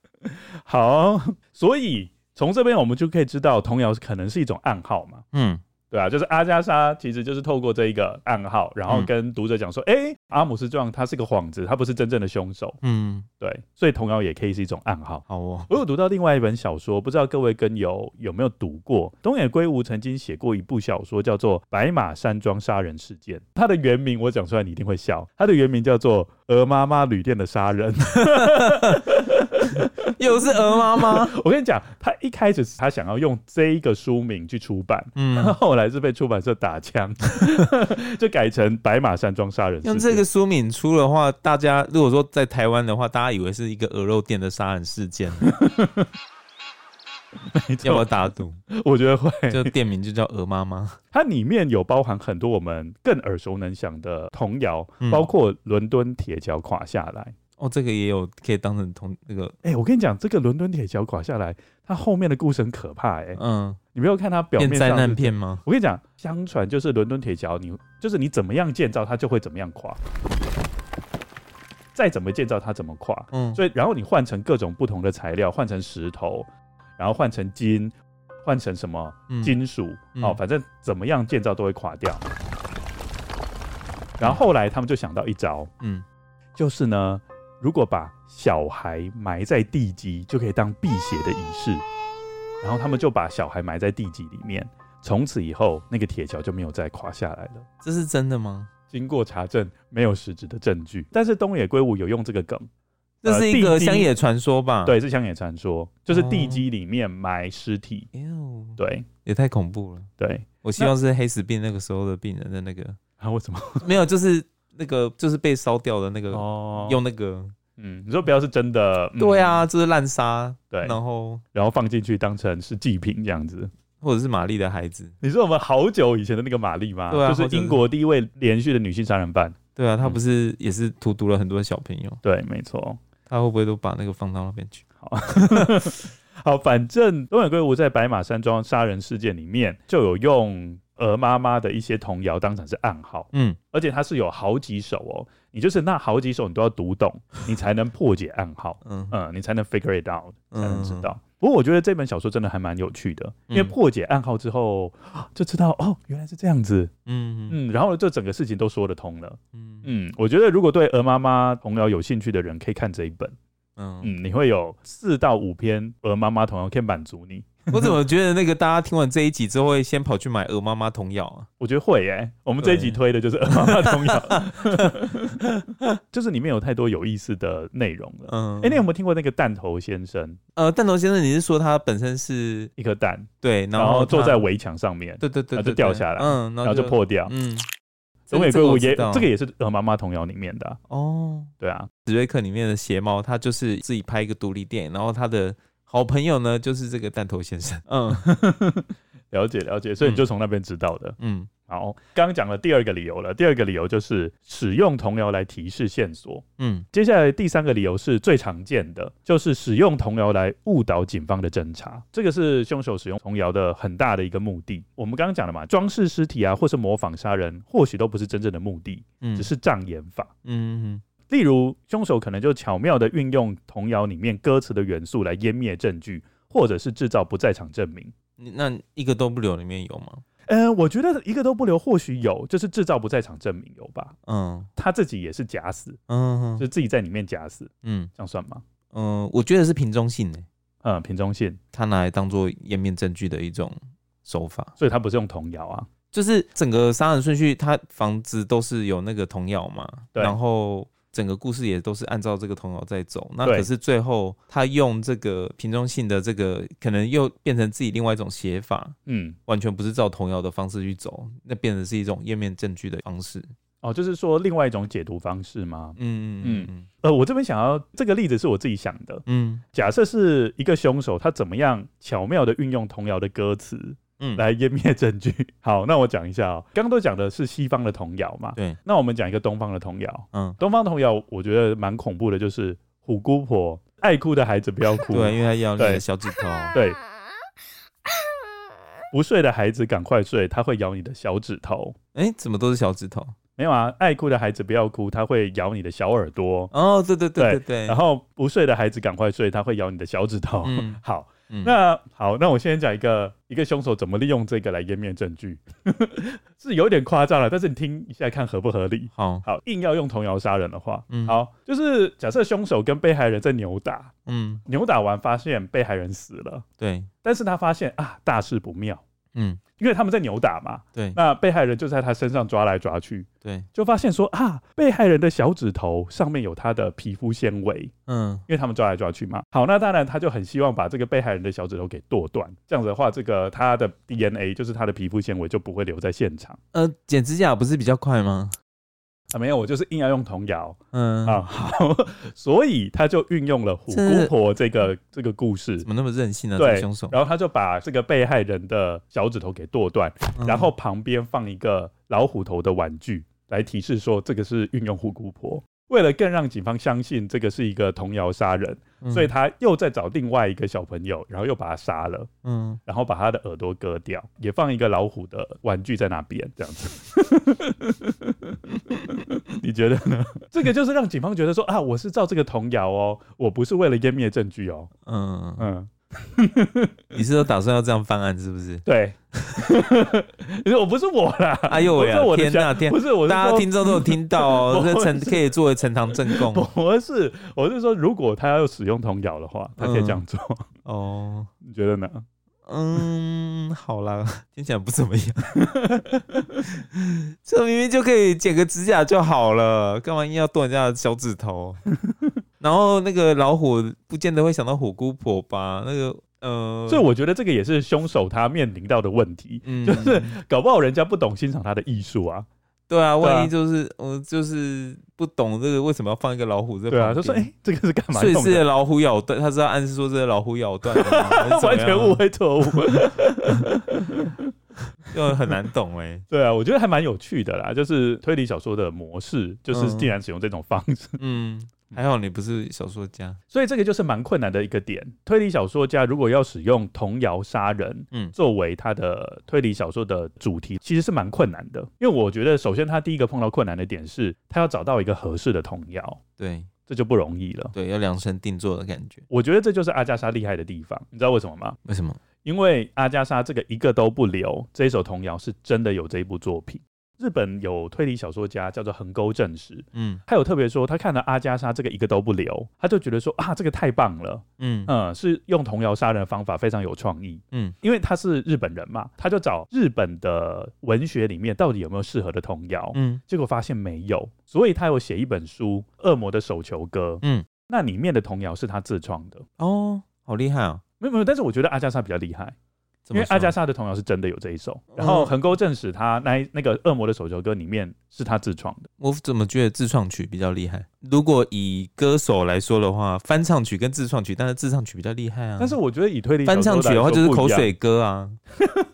[SPEAKER 2] [laughs]
[SPEAKER 1] 好，所以从这边我们就可以知道，童谣可能是一种暗号嘛？嗯。对啊，就是阿加莎，其实就是透过这一个暗号，然后跟读者讲说，哎、嗯，阿姆斯壮他是个幌子，他不是真正的凶手。嗯，对，所以童谣也可以是一种暗号。好哦，我有读到另外一本小说，不知道各位跟友有没有读过？东野圭吾曾经写过一部小说，叫做《白马山庄杀人事件》，它的原名我讲出来你一定会笑，它的原名叫做《鹅妈妈旅店的杀人》。[laughs] [laughs]
[SPEAKER 2] 又是鹅妈妈，[laughs]
[SPEAKER 1] 我跟你讲，他一开始他想要用这一个书名去出版，嗯，后来是被出版社打枪，[laughs] 就改成《白马山庄杀人事件》。
[SPEAKER 2] 用这个书名出的话，大家如果说在台湾的话，大家以为是一个鹅肉店的杀人事件，要不要打赌？
[SPEAKER 1] 我觉得会，
[SPEAKER 2] 就店名就叫鹅妈妈。
[SPEAKER 1] 它里面有包含很多我们更耳熟能详的童谣，包括伦敦铁桥垮下来。
[SPEAKER 2] 哦，这个也有可以当成同那个，
[SPEAKER 1] 哎、欸，我跟你讲，这个伦敦铁桥垮下来，它后面的故事很可怕、欸，哎，嗯，你没有看它表面上灾
[SPEAKER 2] 难片吗？
[SPEAKER 1] 我跟你讲，相传就是伦敦铁桥，你就是你怎么样建造，它就会怎么样垮，再怎么建造它怎么垮，嗯，所以然后你换成各种不同的材料，换成石头，然后换成金，换成什么金属，哦、反正怎么样建造都会垮掉。然后后来他们就想到一招，嗯，就是呢。如果把小孩埋在地基，就可以当辟邪的仪式。然后他们就把小孩埋在地基里面，从此以后那个铁桥就没有再垮下来了。
[SPEAKER 2] 这是真的吗？
[SPEAKER 1] 经过查证，没有实质的证据。但是东野圭吾有用这个梗，
[SPEAKER 2] 这是一个乡野传说吧？
[SPEAKER 1] 对，是乡野传说，就是地基里面埋尸体。哦，对，
[SPEAKER 2] 也太恐怖了。
[SPEAKER 1] 对，
[SPEAKER 2] 我希望是黑死病那个时候的病人的那个。
[SPEAKER 1] 啊？为什么？[laughs]
[SPEAKER 2] 没有，就是。那个就是被烧掉的那个，哦，用那个，
[SPEAKER 1] 嗯，你说不要是真的，嗯、
[SPEAKER 2] 对啊，这是滥杀，
[SPEAKER 1] 对，
[SPEAKER 2] 然后
[SPEAKER 1] 然后放进去当成是祭品这样子，
[SPEAKER 2] 或者是玛丽的孩子，
[SPEAKER 1] 你说我们好久以前的那个玛丽吗？对啊，就是英国第一位连续的女性杀人犯，
[SPEAKER 2] 对啊，她不是也是荼毒了很多小朋友？
[SPEAKER 1] 嗯、对，没错，
[SPEAKER 2] 她会不会都把那个放到那边去？
[SPEAKER 1] 好，[laughs] 好，反正东野圭吾在白马山庄杀人事件里面就有用。鹅妈妈的一些童谣当成是暗号，嗯，而且它是有好几首哦，你就是那好几首你都要读懂，你才能破解暗号，嗯。嗯，你才能 figure it out，才能知道。嗯、不过我觉得这本小说真的还蛮有趣的，因为破解暗号之后 [gasps] 就知道哦，原来是这样子，嗯嗯，然后这整个事情都说得通了，嗯。嗯，我觉得如果对鹅妈妈童谣有兴趣的人可以看这一本，嗯嗯，你会有四到五篇鹅妈妈童谣可以满足你。[laughs]
[SPEAKER 2] 我怎么觉得那个大家听完这一集之后会先跑去买鹅妈妈童谣啊？
[SPEAKER 1] 我觉得会耶、欸。我们这一集推的就是鹅妈妈童谣，[laughs] [laughs] 就是里面有太多有意思的内容了。嗯，哎、欸，你有没有听过那个弹头先生？
[SPEAKER 2] 呃，弹头先生，你是说他本身是
[SPEAKER 1] 一颗蛋？
[SPEAKER 2] 对，然后，
[SPEAKER 1] 然后坐在围墙上面，
[SPEAKER 2] 对对对，
[SPEAKER 1] 然后就掉下来，嗯，然后就破掉。嗯，东野圭吾也这个也是和妈妈童谣里面的、啊、哦。对啊，
[SPEAKER 2] 史瑞克里面的邪猫，他就是自己拍一个独立电影，然后他的。好朋友呢，就是这个弹头先生。嗯，[laughs]
[SPEAKER 1] 了解了解，所以你就从那边知道的。嗯，好，刚刚讲了第二个理由了，第二个理由就是使用童谣来提示线索。嗯，接下来第三个理由是最常见的，就是使用童谣来误导警方的侦查。这个是凶手使用童谣的很大的一个目的。我们刚刚讲了嘛，装饰尸体啊，或是模仿杀人，或许都不是真正的目的，嗯，只是障眼法。嗯哼。例如，凶手可能就巧妙地运用童谣里面歌词的元素来湮灭证据，或者是制造不在场证明。
[SPEAKER 2] 那一个都不留里面有吗？
[SPEAKER 1] 呃，我觉得一个都不留或许有，就是制造不在场证明有吧？嗯，他自己也是假死，嗯，就自己在里面假死，嗯，这样算吗？
[SPEAKER 2] 嗯，我觉得是瓶中信诶。
[SPEAKER 1] 嗯，瓶中信，
[SPEAKER 2] 他拿来当做页面证据的一种手法，
[SPEAKER 1] 所以他不是用童谣啊，
[SPEAKER 2] 就是整个杀人顺序，他房子都是有那个童谣嘛，
[SPEAKER 1] 对，
[SPEAKER 2] 然后整个故事也都是按照这个童谣在走，那可是最后他用这个瓶中信的这个，可能又变成自己另外一种写法，嗯，完全不是照童谣的方式去走，那变成是一种页面证据的方式。
[SPEAKER 1] 哦，就是说另外一种解读方式吗？
[SPEAKER 2] 嗯嗯嗯。
[SPEAKER 1] 呃，我这边想要这个例子是我自己想的。嗯，假设是一个凶手，他怎么样巧妙的运用童谣的歌词，嗯，来湮灭证据。[laughs] 好，那我讲一下哦。刚刚都讲的是西方的童谣嘛？
[SPEAKER 2] 对。
[SPEAKER 1] 那我们讲一个东方的童谣。
[SPEAKER 2] 嗯，
[SPEAKER 1] 东方童谣我觉得蛮恐怖的，就是虎姑婆爱哭的孩子不要哭。
[SPEAKER 2] 对，因为他咬你的小指头。[laughs]
[SPEAKER 1] 对。不睡的孩子赶快睡，他会咬你的小指头。
[SPEAKER 2] 哎、欸，怎么都是小指头？
[SPEAKER 1] 没有啊，爱哭的孩子不要哭，他会咬你的小耳朵。
[SPEAKER 2] 哦，对对对对对，对。
[SPEAKER 1] 然后不睡的孩子赶快睡，他会咬你的小指头。
[SPEAKER 2] 嗯，[laughs]
[SPEAKER 1] 好，嗯、那好，那我先讲一个一个凶手怎么利用这个来湮灭证据，[laughs] 是有点夸张了，但是你听一下看合不合理。
[SPEAKER 2] 好，
[SPEAKER 1] 好，硬要用童谣杀人的话，
[SPEAKER 2] 嗯，
[SPEAKER 1] 好，就是假设凶手跟被害人在扭打，
[SPEAKER 2] 嗯，
[SPEAKER 1] 扭打完发现被害人死了，
[SPEAKER 2] 对，
[SPEAKER 1] 但是他发现啊，大事不妙。
[SPEAKER 2] 嗯，
[SPEAKER 1] 因为他们在扭打嘛，
[SPEAKER 2] 对，
[SPEAKER 1] 那被害人就在他身上抓来抓去，
[SPEAKER 2] 对，
[SPEAKER 1] 就发现说啊，被害人的小指头上面有他的皮肤纤维，
[SPEAKER 2] 嗯，
[SPEAKER 1] 因为他们抓来抓去嘛。好，那当然他就很希望把这个被害人的小指头给剁断，这样子的话，这个他的 DNA 就是他的皮肤纤维就不会留在现场。
[SPEAKER 2] 呃，剪指甲不是比较快吗？
[SPEAKER 1] 啊，没有，我就是硬要用童谣，
[SPEAKER 2] 嗯。
[SPEAKER 1] 啊，好，所以他就运用了虎姑婆这个这，这个故事，
[SPEAKER 2] 怎么那么任性呢？
[SPEAKER 1] 对，
[SPEAKER 2] 凶手，
[SPEAKER 1] 然后他就把这个被害人的小指头给剁断，嗯，然后旁边放一个老虎头的玩具，来提示说这个是运用虎姑婆。为了更让警方相信这个是一个童谣杀人，嗯，所以他又再找另外一个小朋友，然后又把他杀了，
[SPEAKER 2] 嗯，
[SPEAKER 1] 然后把他的耳朵割掉，也放一个老虎的玩具在那边，这样子。[laughs] 你觉得呢？[laughs] 这个就是让警方觉得说啊，我是照这个童谣哦，我不是为了湮灭证据哦。
[SPEAKER 2] 嗯
[SPEAKER 1] 嗯。[laughs]
[SPEAKER 2] 你是说打算要这样翻案是不是？
[SPEAKER 1] 对，我不是我啦。
[SPEAKER 2] 哎呦喂呀！天哪天，
[SPEAKER 1] 不是我是，
[SPEAKER 2] 大家听众都有听到哦，[laughs] 这陈可以作为呈堂证供。[laughs]
[SPEAKER 1] 不是，我是说，如果他要使用童谣的话，他可以这样做。
[SPEAKER 2] 嗯、哦，
[SPEAKER 1] 你觉得呢？
[SPEAKER 2] 嗯，好啦，听起来不怎么样。这明明就可以剪个指甲就好了，干嘛硬要剁人家的小指头？然后那个老虎不见得会想到虎姑婆吧？那个呃，
[SPEAKER 1] 所以我觉得这个也是凶手他面临到的问题，
[SPEAKER 2] 嗯，
[SPEAKER 1] 就是搞不好人家不懂欣赏他的艺术啊。
[SPEAKER 2] 对啊，万一就是我、呃、就是不懂这个为什么要放一个老虎在旁边？
[SPEAKER 1] 对啊，就说哎、欸，这个是干嘛？
[SPEAKER 2] 所以是老虎咬断，他是要暗示说这个老虎咬断，[laughs]
[SPEAKER 1] 完全误会错误，[laughs]
[SPEAKER 2] 就很难懂哎、欸。
[SPEAKER 1] 对啊，我觉得还蛮有趣的啦，就是推理小说的模式，就是竟然使用这种方式，
[SPEAKER 2] 嗯。还好你不是小说家，
[SPEAKER 1] 所以这个就是蛮困难的一个点。推理小说家如果要使用童谣杀人，
[SPEAKER 2] 嗯，作为他的推理小说的主题，其实是蛮困难的。因为我觉得，首先他第一个碰到困难的点是，他要找到一个合适的童谣，对，
[SPEAKER 1] 这就不容易了。
[SPEAKER 2] 对，要量身定做的感觉。
[SPEAKER 1] 我觉得这就是阿加莎厉害的地方，你知道为什么吗？
[SPEAKER 2] 为什么？
[SPEAKER 1] 因为阿加莎这个一个都不留这一首童谣是真的有这一部作品。日本有推理小说家叫做横沟正史，
[SPEAKER 2] 嗯，
[SPEAKER 1] 他有特别说，他看了阿加莎这个一个都不留，他就觉得说啊，这个太棒了，
[SPEAKER 2] 嗯。
[SPEAKER 1] 嗯，是用童谣杀人的方法非常有创意，
[SPEAKER 2] 嗯，
[SPEAKER 1] 因为他是日本人嘛，他就找日本的文学里面到底有没有适合的童谣，
[SPEAKER 2] 嗯，
[SPEAKER 1] 结果发现没有，所以他有写一本书《恶魔的手球歌》，
[SPEAKER 2] 嗯，
[SPEAKER 1] 那里面的童谣是他自创的，
[SPEAKER 2] 哦，好厉害啊，
[SPEAKER 1] 没有没有，但是我觉得阿加莎比较厉害。因为阿加莎的童谣是真的有这一首，然后横沟正史他那那个恶魔的手球歌里面是他自创的。
[SPEAKER 2] 我怎么觉得自创曲比较厉害？如果以歌手来说的话，翻唱曲跟自创曲，但是自创曲比较厉害啊。
[SPEAKER 1] 但是我觉得以推理
[SPEAKER 2] 翻唱曲的话就是口水歌啊。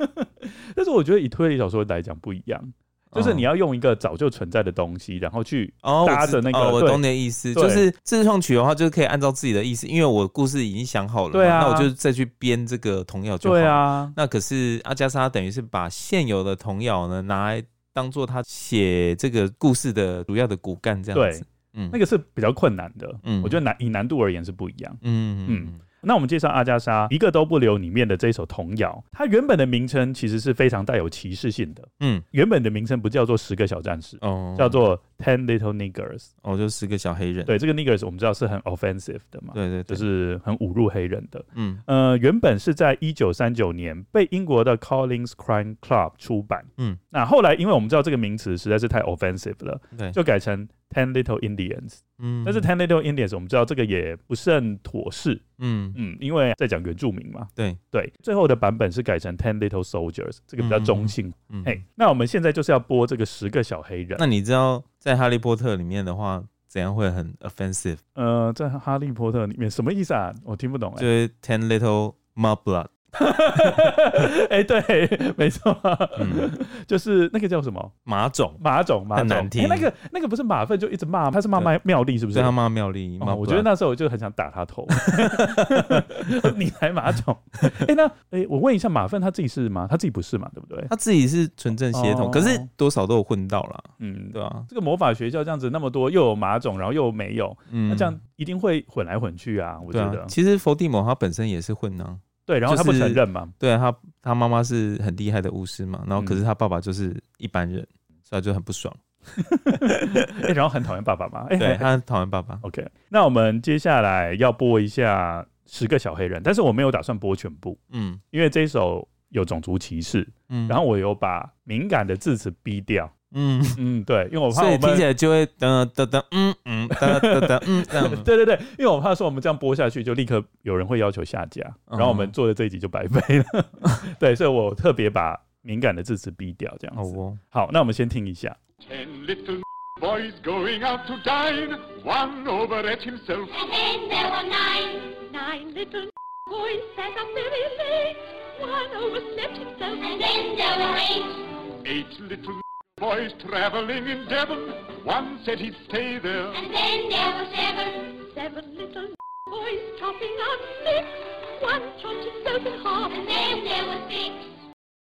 [SPEAKER 2] [laughs]
[SPEAKER 1] 但是我觉得以推理小说来讲不一样。就是你要用一个早就存在的东西，然后去搭着那个。
[SPEAKER 2] 哦，我懂你的意思，就是自创曲的话，就是可以按照自己的意思，因为我故事已经想好了，对啊，那我就再去编这个童谣就好。
[SPEAKER 1] 对啊，
[SPEAKER 2] 那可是阿加莎等于是把现有的童谣呢拿来当做他写这个故事的主要的骨干，这样子。
[SPEAKER 1] 对，嗯，那个是比较困难的。嗯，我觉得难以难度而言是不一样。
[SPEAKER 2] 嗯嗯。
[SPEAKER 1] 那我们介绍阿加莎一个都不留里面的这一首童谣，它原本的名称其实是非常带有歧视性的。嗯，原本的名称不叫做十个小战士，哦，叫做 Ten Little Niggers，
[SPEAKER 2] 哦，就是十个小黑人。
[SPEAKER 1] 对，这个 Niggers 我们知道是很 offensive 的嘛，
[SPEAKER 2] 对，对对，
[SPEAKER 1] 就是很侮辱黑人的。嗯，呃，原本是在一九三九年被英国的 Collins Crime Club 出版。嗯，那后来因为我们知道这个名词实在是太 offensive 了，对，就改成 Ten Little Indians。嗯，但是 Ten Little Indians 我们知道这个也不甚妥适。嗯嗯，因为在讲原住民嘛。
[SPEAKER 2] 对
[SPEAKER 1] 对，最后的版本是改成 Ten Little Soldiers，这个比较中性。嗯，嘿，那我们现在就是要播这个十个小黑人。
[SPEAKER 2] 那你知道在哈利波特里面的话，怎样会很 offensive？
[SPEAKER 1] 呃，在哈利波特里面什么意思啊？我听不懂。
[SPEAKER 2] 就是 Ten Little Mudblood。[laughs]
[SPEAKER 1] 哎，欸、对，[laughs] 没错，嗯，就是那个叫什么
[SPEAKER 2] 马种，
[SPEAKER 1] 马种，马种，很难听。欸、那个那个不是马粪就一直骂，他是骂骂妙丽，是不是？
[SPEAKER 2] 他骂妙丽，
[SPEAKER 1] 哦。我觉得那时候我就很想打他头。[laughs] 你才马种？哎、欸，那哎、欸，我问一下，马粪他自己是吗？他自己不是嘛？对不对？
[SPEAKER 2] 他自己是纯正血统，哦、可是多少都有混到了。嗯，对啊。
[SPEAKER 1] 这个魔法学校这样子那么多，又有马种，然后又没有，嗯，那这样一定会混来混去啊。我觉得，
[SPEAKER 2] 啊、其实伏地魔他本身也是混呢。
[SPEAKER 1] 对，然后他不承认嘛？
[SPEAKER 2] 就是、对他，他妈妈是很厉害的巫师嘛，然后可是他爸爸就是一般人，嗯、所以他就很不爽。[laughs]
[SPEAKER 1] 然后很讨厌爸爸嘛？
[SPEAKER 2] 对他很讨厌爸爸。
[SPEAKER 1] OK，那我们接下来要播一下十个小黑人，但是我没有打算播全部，嗯，因为这一首有种族歧视，嗯，然后我有把敏感的字词逼掉。嗯嗯，对，因为我怕我们
[SPEAKER 2] 听起来就会噔噔噔，嗯嗯噔噔噔，嗯这样。[laughs]
[SPEAKER 1] 对对对，因为我怕说我们这样播下去，就立刻有人会要求下架，然后我们做的这一集就白费了。[laughs] 对，所以我特别把敏感的字词逼掉，这样子。好，好，那我们先听一下。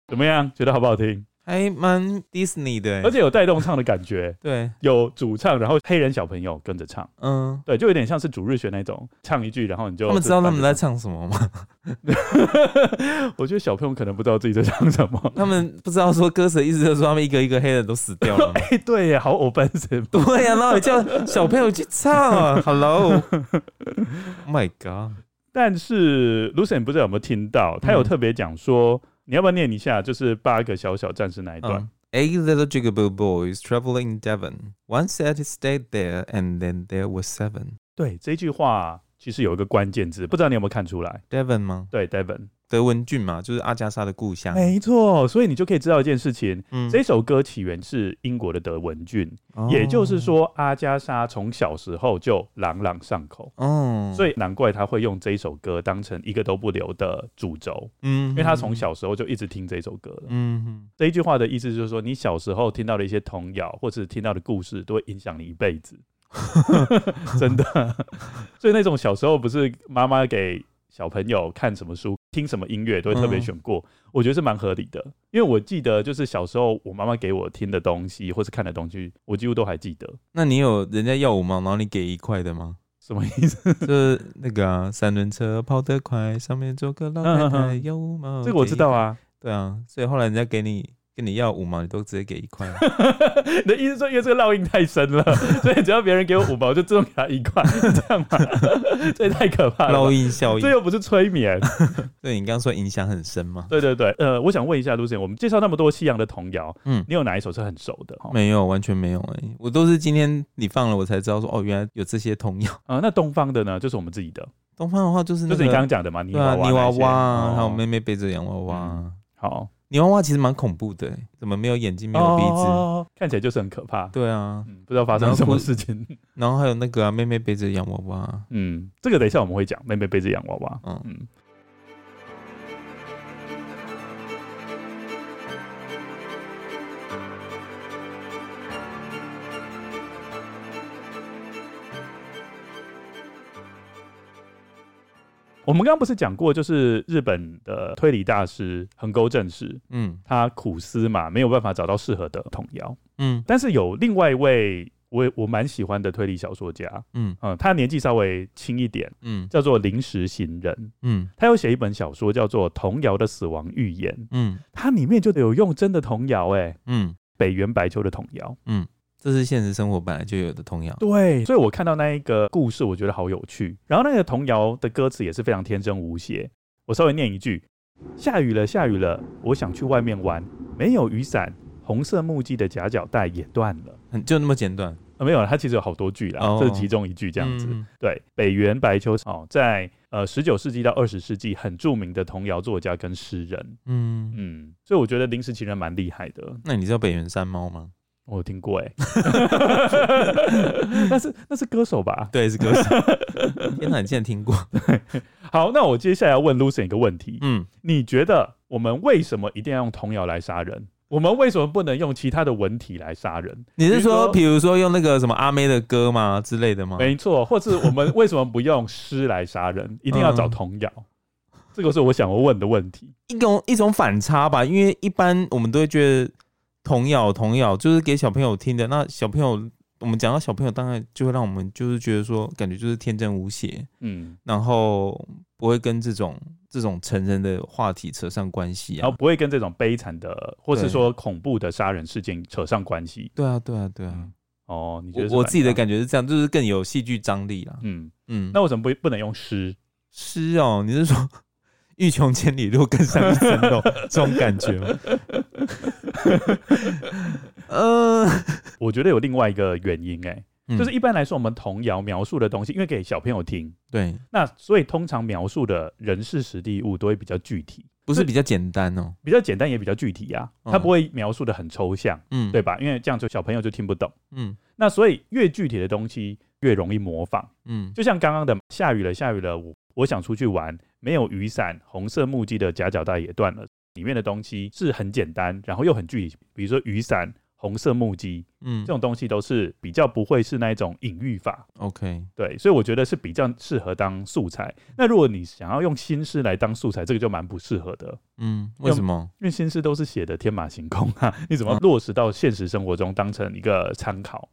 [SPEAKER 1] 怎么样？觉得好不好听？
[SPEAKER 2] 还蛮 Disney 的，
[SPEAKER 1] 而且有带动唱的感觉。[laughs]
[SPEAKER 2] 对，
[SPEAKER 1] 有主唱，然后黑人小朋友跟着唱。嗯，对，就有点像是主日学那种，唱一句，然后你就
[SPEAKER 2] 他们知道他们在唱什么吗？[laughs]
[SPEAKER 1] 我觉得小朋友可能不知道自己在唱什么，[laughs]
[SPEAKER 2] 他们不知道说歌词的意思就是说他们一个一个黑人都死掉了。
[SPEAKER 1] 哎，对呀，好 offensive。
[SPEAKER 2] 对呀，然后叫小朋友去唱啊，Hello，Oh my God！
[SPEAKER 1] 但是 Lucien 不知道有没有听到，他有特别讲说。你要不要念一下？就是八个小小战士那一段。Um,
[SPEAKER 2] Eight little jigaboo boys traveling in Devon. One said he stayed there, and then there were seven.
[SPEAKER 1] 对，这句话其实有一个关键字，不知道你有没有看出来
[SPEAKER 2] ？Devon 吗？
[SPEAKER 1] 对，Devon。
[SPEAKER 2] 德文郡嘛，就是阿加莎的故乡。
[SPEAKER 1] 没错，所以你就可以知道一件事情，嗯，这首歌起源是英国的德文郡，哦、也就是说，阿加莎从小时候就朗朗上口，哦，所以难怪他会用这首歌当成一个都不留的主轴，嗯，因为他从小时候就一直听这首歌了，嗯，这一句话的意思就是说，你小时候听到的一些童谣或者听到的故事，都会影响你一辈子，[laughs] 真的。[laughs] 所以那种小时候不是妈妈给小朋友看什么书，听什么音乐都会特别选过，嗯、我觉得是蛮合理的，因为我记得就是小时候我妈妈给我听的东西或是看的东西，我几乎都还记得。
[SPEAKER 2] 那你有人家要五毛，然后你给一块的吗？
[SPEAKER 1] 什么意思？
[SPEAKER 2] 就是那个啊，三轮车跑得快，上面坐个老太太要五毛。
[SPEAKER 1] 这个我知道啊，
[SPEAKER 2] 对啊，所以后来人家给你。跟你要五毛，你都直接给一块。[laughs]
[SPEAKER 1] 你的意思说，因为这个烙印太深了，[laughs] 所以只要别人给我五毛，就自动给他一块，[laughs] 这样吗？这也太可怕了。
[SPEAKER 2] 烙印效应，
[SPEAKER 1] 这又不是催眠。
[SPEAKER 2] 对，你刚刚说影响很深吗？
[SPEAKER 1] 对对对。呃，我想问一下 Lucien，我们介绍那么多西洋的童谣，嗯，你有哪一首是很熟的？
[SPEAKER 2] 没有，完全没有哎、欸，我都是今天你放了，我才知道说哦，原来有这些童谣
[SPEAKER 1] 啊。那东方的呢？就是我们自己的。
[SPEAKER 2] 东方的话就是、那个、
[SPEAKER 1] 就是你刚刚讲的嘛，泥娃娃、
[SPEAKER 2] 泥娃娃，还有妹妹背着洋娃娃。嗯、
[SPEAKER 1] 好。
[SPEAKER 2] 泥娃娃其实蛮恐怖的、欸，怎么没有眼睛，没有鼻子，哦、
[SPEAKER 1] 看起来就是很可怕。
[SPEAKER 2] 对啊、
[SPEAKER 1] 嗯，不知道发生什么事情。
[SPEAKER 2] 然后还有那个、啊、妹妹背着洋娃娃，
[SPEAKER 1] 嗯，这个等一下我们会讲妹妹背着洋娃娃，嗯嗯。我们刚刚不是讲过，就是日本的推理大师横沟正史，嗯，他苦思嘛，没有办法找到适合的童谣，嗯，但是有另外一位我我蛮喜欢的推理小说家，嗯。嗯，他年纪稍微轻一点，嗯，叫做临时行人，嗯，他有写一本小说叫做《童谣的死亡预言》，嗯，它里面就得有用真的童谣，哎，嗯，北原白秋的童谣，
[SPEAKER 2] 嗯，这是现实生活本来就有的童谣，
[SPEAKER 1] 对，所以我看到那一个故事，我觉得好有趣，然后那个童谣的歌词也是非常天真无邪，我稍微念一句：下雨了，下雨了，我想去外面玩，没有雨伞。红色木屐的夹脚带也断了，就那么简短啊？没有了，它其实有好多句啦，哦、这是其中一句这样子。嗯、对，北原白秋哦，在呃十九世纪到二十世纪很著名的童谣作家跟诗人。嗯嗯，所以我觉得临时情人蛮厉害的。
[SPEAKER 2] 那你知道北原山猫吗？
[SPEAKER 1] 我有听过哎，[laughs] 那是那是歌手吧？
[SPEAKER 2] 对，是歌手。[laughs] 天哪，你竟然听过？
[SPEAKER 1] 好，那我接下来要问 Lucien 一个问题。嗯，你觉得我们为什么一定要用童谣来杀人？我们为什么不能用其他的文体来杀人？
[SPEAKER 2] 你是说，比如说用那个什么阿妹的歌吗之类的吗？
[SPEAKER 1] 没错，或是我们为什么不用诗来杀人？[laughs] 一定要找童谣？嗯、这个是我想要问的问题。
[SPEAKER 2] 一种一种反差吧，因为一般我们都会觉得童谣童谣就是给小朋友听的。那小朋友，我们讲到小朋友，当然就会让我们就是觉得说，感觉就是天真无邪，嗯，然后不会跟这种。这种成人的话题扯上关系啊，
[SPEAKER 1] 然后不会跟这种悲惨的，或是说恐怖的杀人事件扯上关系。
[SPEAKER 2] 对啊，对啊，对啊。
[SPEAKER 1] 嗯、哦，你觉得
[SPEAKER 2] 我？我自己的感觉是这样，就是更有戏剧张力啦。
[SPEAKER 1] 嗯嗯。嗯，那为什么不不能用诗？
[SPEAKER 2] 诗哦，你是说欲穷千里路更上一层楼这种感觉吗？
[SPEAKER 1] 嗯、[laughs] 呃，我觉得有另外一个原因哎、欸。就是一般来说，我们童谣描述的东西，因为给小朋友听，
[SPEAKER 2] 对，
[SPEAKER 1] 那所以通常描述的人事实地物都会比较具体，
[SPEAKER 2] 不是比较简单哦，
[SPEAKER 1] 比较简单也比较具体啊，它不会描述的很抽象，嗯，对吧？因为这样就小朋友就听不懂，嗯，那所以越具体的东西越容易模仿，嗯，就像刚刚的下雨了，下雨了，我我想出去玩，没有雨伞，红色木屐的夹脚带也断了，里面的东西是很简单，然后又很具体，比如说雨伞。红色木屐，嗯，这种东西都是比较不会是那种隐喻法
[SPEAKER 2] ，OK，
[SPEAKER 1] 对，所以我觉得是比较适合当素材。那如果你想要用新诗来当素材，这个就蛮不适合的，
[SPEAKER 2] 嗯，为什么？
[SPEAKER 1] 因为新诗都是写的天马行空啊，你怎么落实到现实生活中当成一个参考？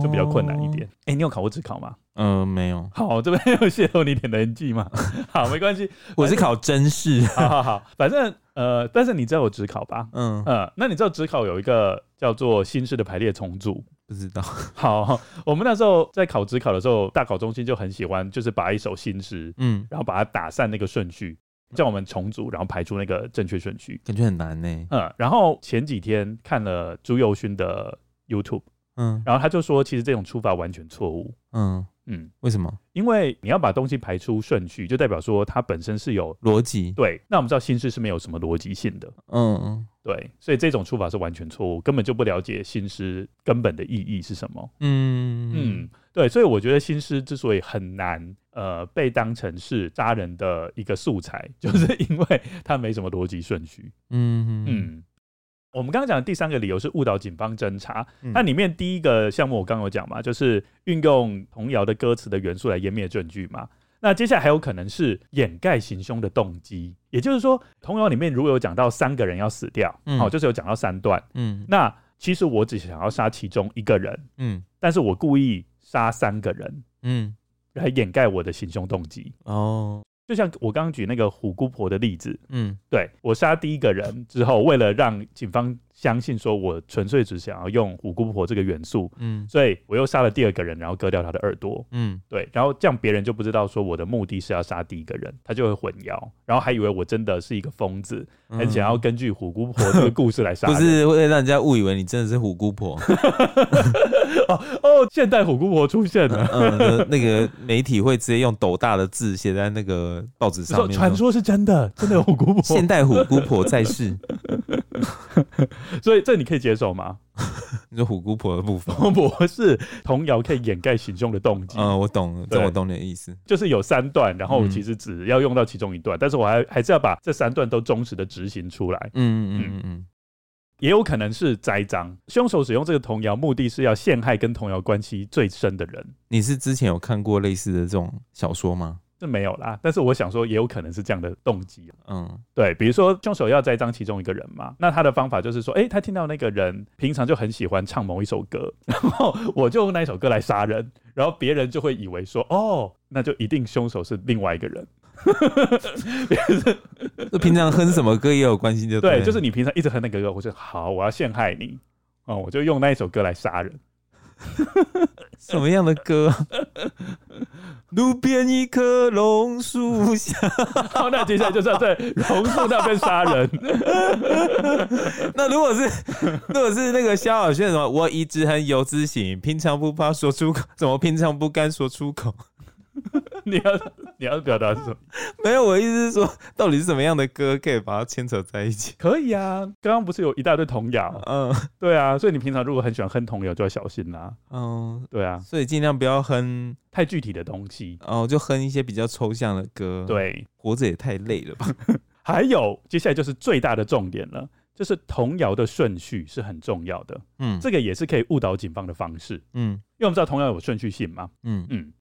[SPEAKER 1] 就比较困难一点。哎、欸，你有考过职考吗？
[SPEAKER 2] 嗯、呃，没有。
[SPEAKER 1] 好，这边有泄露你点年纪吗？[laughs] 好，没关系，[laughs]
[SPEAKER 2] 我是考真试。[laughs]
[SPEAKER 1] 好好好，反正呃，但是你知道有指考吧？嗯嗯、呃，那你知道指考有一个叫做新式的排列重组？
[SPEAKER 2] 不知道。[laughs]
[SPEAKER 1] 好，我们那时候在考指考的时候，大考中心就很喜欢，就是把一首新诗，嗯，然后把它打散那个顺序，叫我们重组，然后排出那个正确顺序。
[SPEAKER 2] 感觉很难呢。
[SPEAKER 1] 嗯，然后前几天看了朱佑勋的 YouTube。嗯，然后他就说，其实这种出法完全错误。嗯
[SPEAKER 2] 嗯，为什么？
[SPEAKER 1] 因为你要把东西排出顺序，就代表说它本身是有
[SPEAKER 2] 逻辑。
[SPEAKER 1] 对，那我们知道新诗是没有什么逻辑性的。嗯嗯，对，所以这种出法是完全错误，根本就不了解新诗根本的意义是什么。嗯嗯，对，所以我觉得新诗之所以很难，呃，被当成是杀人的一个素材，[laughs] 就是因为它没什么逻辑顺序。嗯嗯。我们刚刚讲的第三个理由是误导警方侦查。那里面第一个项目我刚刚有讲嘛，就是运用童谣的歌词的元素来湮灭证据嘛。那接下来还有可能是掩盖行凶的动机，也就是说，童谣里面如果有讲到三个人要死掉，好，就是有讲到三段，嗯，那其实我只想要杀其中一个人，嗯，但是我故意杀三个人，嗯，来掩盖我的行凶动机，哦。就像我刚刚举那个虎姑婆的例子，嗯，对，我杀第一个人之后，为了让警方相信说我纯粹只想要用虎姑婆这个元素，嗯，所以我又杀了第二个人，然后割掉他的耳朵，嗯，对，然后这样别人就不知道说我的目的是要杀第一个人，他就会混淆，然后还以为我真的是一个疯子，很想要根据虎姑婆这个故事来杀，[laughs]
[SPEAKER 2] 不是会让人家误以为你真的是虎姑婆。[laughs] [laughs]
[SPEAKER 1] 哦哦，现代虎姑婆出现了，
[SPEAKER 2] 嗯，那个媒体会直接用斗大的字写在那个报纸上面，
[SPEAKER 1] 传说是真的，[laughs] 真的有虎姑婆，
[SPEAKER 2] 现代虎姑婆在世，[laughs]
[SPEAKER 1] 所以这你可以接受吗？
[SPEAKER 2] 你说虎姑婆的部分，
[SPEAKER 1] 不是童谣可以掩盖行凶的动机。
[SPEAKER 2] 嗯，我懂，这我懂你的意思，
[SPEAKER 1] 就是有三段，然后其实只要用到其中一段，但是我还还是要把这三段都忠实的执行出来。嗯嗯嗯嗯。也有可能是栽赃，凶手使用这个童谣，目的是要陷害跟童谣关系最深的人。
[SPEAKER 2] 你是之前有看过类似的这种小说吗？
[SPEAKER 1] 这没有啦。但是我想说，也有可能是这样的动机。
[SPEAKER 2] 嗯，
[SPEAKER 1] 对，比如说凶手要栽赃其中一个人嘛，那他的方法就是说，哎、欸，他听到那个人平常就很喜欢唱某一首歌，[laughs] 然后我就用那一首歌来杀人，然后别人就会以为说，哦，那就一定凶手是另外一个人。[laughs]
[SPEAKER 2] 这平常哼什么歌也有关系，就
[SPEAKER 1] 对，就是你平常一直哼那个歌，我就好，我要陷害你，哦，我就用那一首歌来杀人。[laughs]
[SPEAKER 2] 什么样的歌？路边一棵榕树下，
[SPEAKER 1] 好，[laughs] 那接下来就是要在榕树那边杀人。
[SPEAKER 2] 那如果是，如果是那个萧亚轩什么，我一直很有自信，平常不怕说出口，怎么平常不敢说出口？[laughs]
[SPEAKER 1] 你要你要表达什么？[laughs]
[SPEAKER 2] 没有，我意思是说，到底是什么样的歌可以把它牵扯在一起？
[SPEAKER 1] 可以啊，刚刚不是有一大堆童谣？嗯，对啊，所以你平常如果很喜欢哼童谣，就要小心啦。嗯，对啊，
[SPEAKER 2] 所以尽量不要哼
[SPEAKER 1] 太具体的东西
[SPEAKER 2] 哦，就哼一些比较抽象的歌。
[SPEAKER 1] 对，
[SPEAKER 2] 活着也太累了吧？[laughs]
[SPEAKER 1] 还有，接下来就是最大的重点了，就是童谣的顺序是很重要的。嗯，这个也是可以误导警方的方式。嗯，因为我们知道童谣有顺序性嘛。嗯嗯。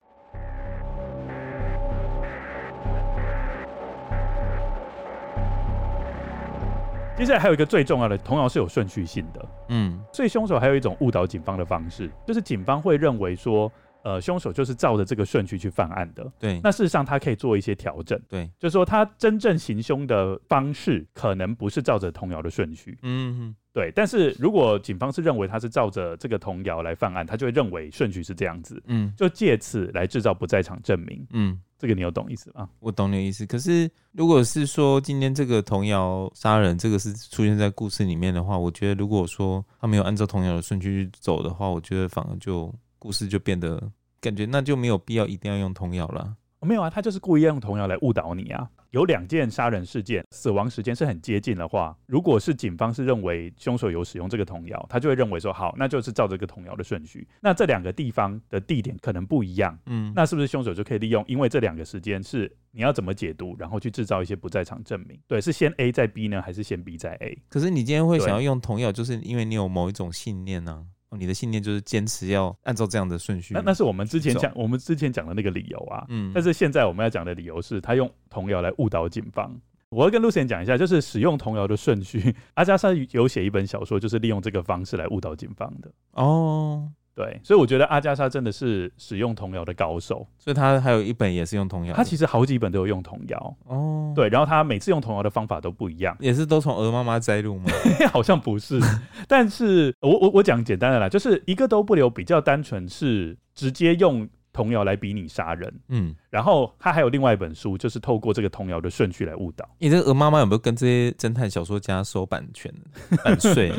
[SPEAKER 1] 接下来还有一个最重要的，童谣是有顺序性的，嗯，所以凶手还有一种误导警方的方式，就是警方会认为说，呃，凶手就是照着这个顺序去犯案的，
[SPEAKER 2] 对。
[SPEAKER 1] 那事实上他可以做一些调整，
[SPEAKER 2] 对，
[SPEAKER 1] 就是说他真正行凶的方式可能不是照着童谣的顺序，嗯哼，对。但是如果警方是认为他是照着这个童谣来犯案，他就会认为顺序是这样子，嗯，就借此来制造不在场证明，嗯。这个你有懂意思吗？
[SPEAKER 2] 我懂你的意思。可是，如果是说今天这个童谣杀人，这个是出现在故事里面的话，我觉得如果说他没有按照童谣的顺序去走的话，我觉得反而就故事就变得感觉那就没有必要一定要用童谣了。
[SPEAKER 1] 哦，没有啊，他就是故意用童谣来误导你啊。有两件杀人事件，死亡时间是很接近的话，如果是警方是认为凶手有使用这个童谣，他就会认为说好，那就是照这个童谣的顺序。那这两个地方的地点可能不一样，嗯，那是不是凶手就可以利用？因为这两个时间是你要怎么解读，然后去制造一些不在场证明？对，是先 A 再 B 呢，还是先 B 再 A？
[SPEAKER 2] 可是你今天会想要用童谣，就是因为你有某一种信念呢、啊？你的信念就是坚持要按照这样的顺序。
[SPEAKER 1] 那那是我们之前讲，我们之前讲的那个理由啊。嗯。但是现在我们要讲的理由是，他用童谣来误导警方。我要跟 Lucien 讲一下，就是使用童谣的顺序。阿加莎有写一本小说，就是利用这个方式来误导警方的。哦。对，所以我觉得阿加莎真的是使用童谣的高手，
[SPEAKER 2] 所以他还有一本也是用童谣。
[SPEAKER 1] 他其实好几本都有用童谣哦。对，然后他每次用童谣的方法都不一样，
[SPEAKER 2] 也是都从鹅妈妈摘录吗？[laughs]
[SPEAKER 1] 好像不是，但是我我我讲简单的啦，就是一个都不留，比较单纯是直接用。童谣来比拟杀人，嗯，然后他还有另外一本书，就是透过这个童谣的顺序来误导。
[SPEAKER 2] 你这个鹅妈妈有没有跟这些侦探小说家收版权 [laughs] 版税？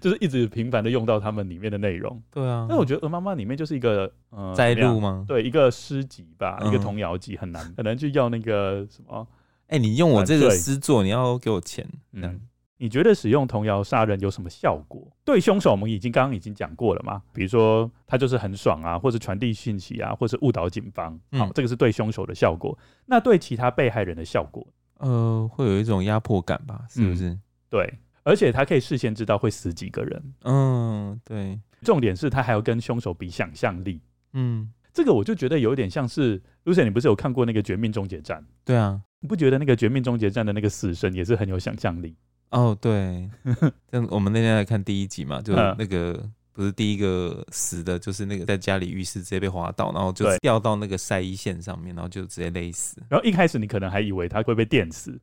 [SPEAKER 1] 就是一直频繁的用到他们里面的内容。
[SPEAKER 2] 对啊，
[SPEAKER 1] 那我觉得鹅妈妈里面就是一个呃
[SPEAKER 2] 摘录吗？
[SPEAKER 1] 对，一个诗集吧，嗯、一个童谣集，很难很难去要那个什么。
[SPEAKER 2] 哎、欸，你用我这个诗作，你要给我钱，嗯。
[SPEAKER 1] 你觉得使用童谣杀人有什么效果？对凶手，我们已经刚刚已经讲过了嘛。比如说他就是很爽啊，或者传递讯息啊，或是误导警方。好，嗯、这个是对凶手的效果。那对其他被害人的效果，
[SPEAKER 2] 呃，会有一种压迫感吧？是不是？嗯、
[SPEAKER 1] 对，而且他可以事先知道会死几个人。
[SPEAKER 2] 嗯，对。
[SPEAKER 1] 重点是他还要跟凶手比想象力。嗯，这个我就觉得有点像是，Lucien，你不是有看过那个《绝命终结战》？
[SPEAKER 2] 对啊，
[SPEAKER 1] 你不觉得那个《绝命终结战》的那个死神也是很有想象力？
[SPEAKER 2] 哦，对，[laughs] 像我们那天来看第一集嘛，就那个不是第一个死的，就是那个在家里浴室直接被滑倒，然后就掉到那个晒衣线上面，然后就直接勒死。
[SPEAKER 1] 然后一开始你可能还以为他会被电死，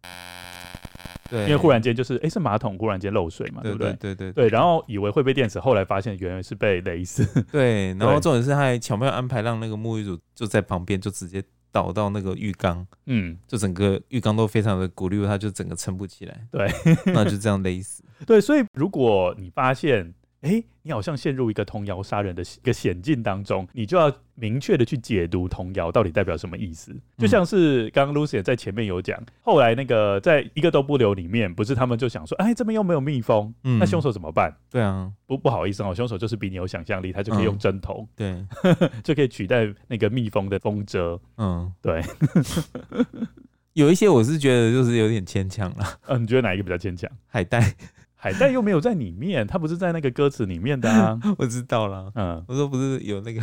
[SPEAKER 1] [laughs] 对，因为忽然间就是哎是马桶忽然间漏水嘛，对不对？对对对，然后以为会被电死，后来发现原来是被勒死。[laughs]
[SPEAKER 2] 对，然后重点是他还巧妙安排让那个沐浴乳就在旁边，就直接。倒到那个浴缸，嗯，就整个浴缸都非常的鼓溜，它就整个撑不起来，
[SPEAKER 1] 对，
[SPEAKER 2] 那就这样勒死。[laughs]
[SPEAKER 1] 对，所以如果你发现，哎、欸，你好像陷入一个童谣杀人的一个险境当中，你就要明确的去解读童谣到底代表什么意思。就像是刚刚 Lucien 在前面有讲，后来那个在一个都不留里面，不是他们就想说，哎、欸，这边又没有蜜蜂，嗯、那凶手怎么办？
[SPEAKER 2] 对啊，
[SPEAKER 1] 不不好意思哦，凶手就是比你有想象力，他就可以用针头，
[SPEAKER 2] 嗯、对，[laughs]
[SPEAKER 1] 就可以取代那个蜜蜂的蜂蛰。嗯，对。[laughs]
[SPEAKER 2] 有一些我是觉得就是有点牵强了。
[SPEAKER 1] 嗯，你觉得哪一个比较牵强？
[SPEAKER 2] 海带。
[SPEAKER 1] 海带又没有在里面，他不是在那个歌词里面的啊。[laughs]
[SPEAKER 2] 我知道了，嗯，我说不是有那个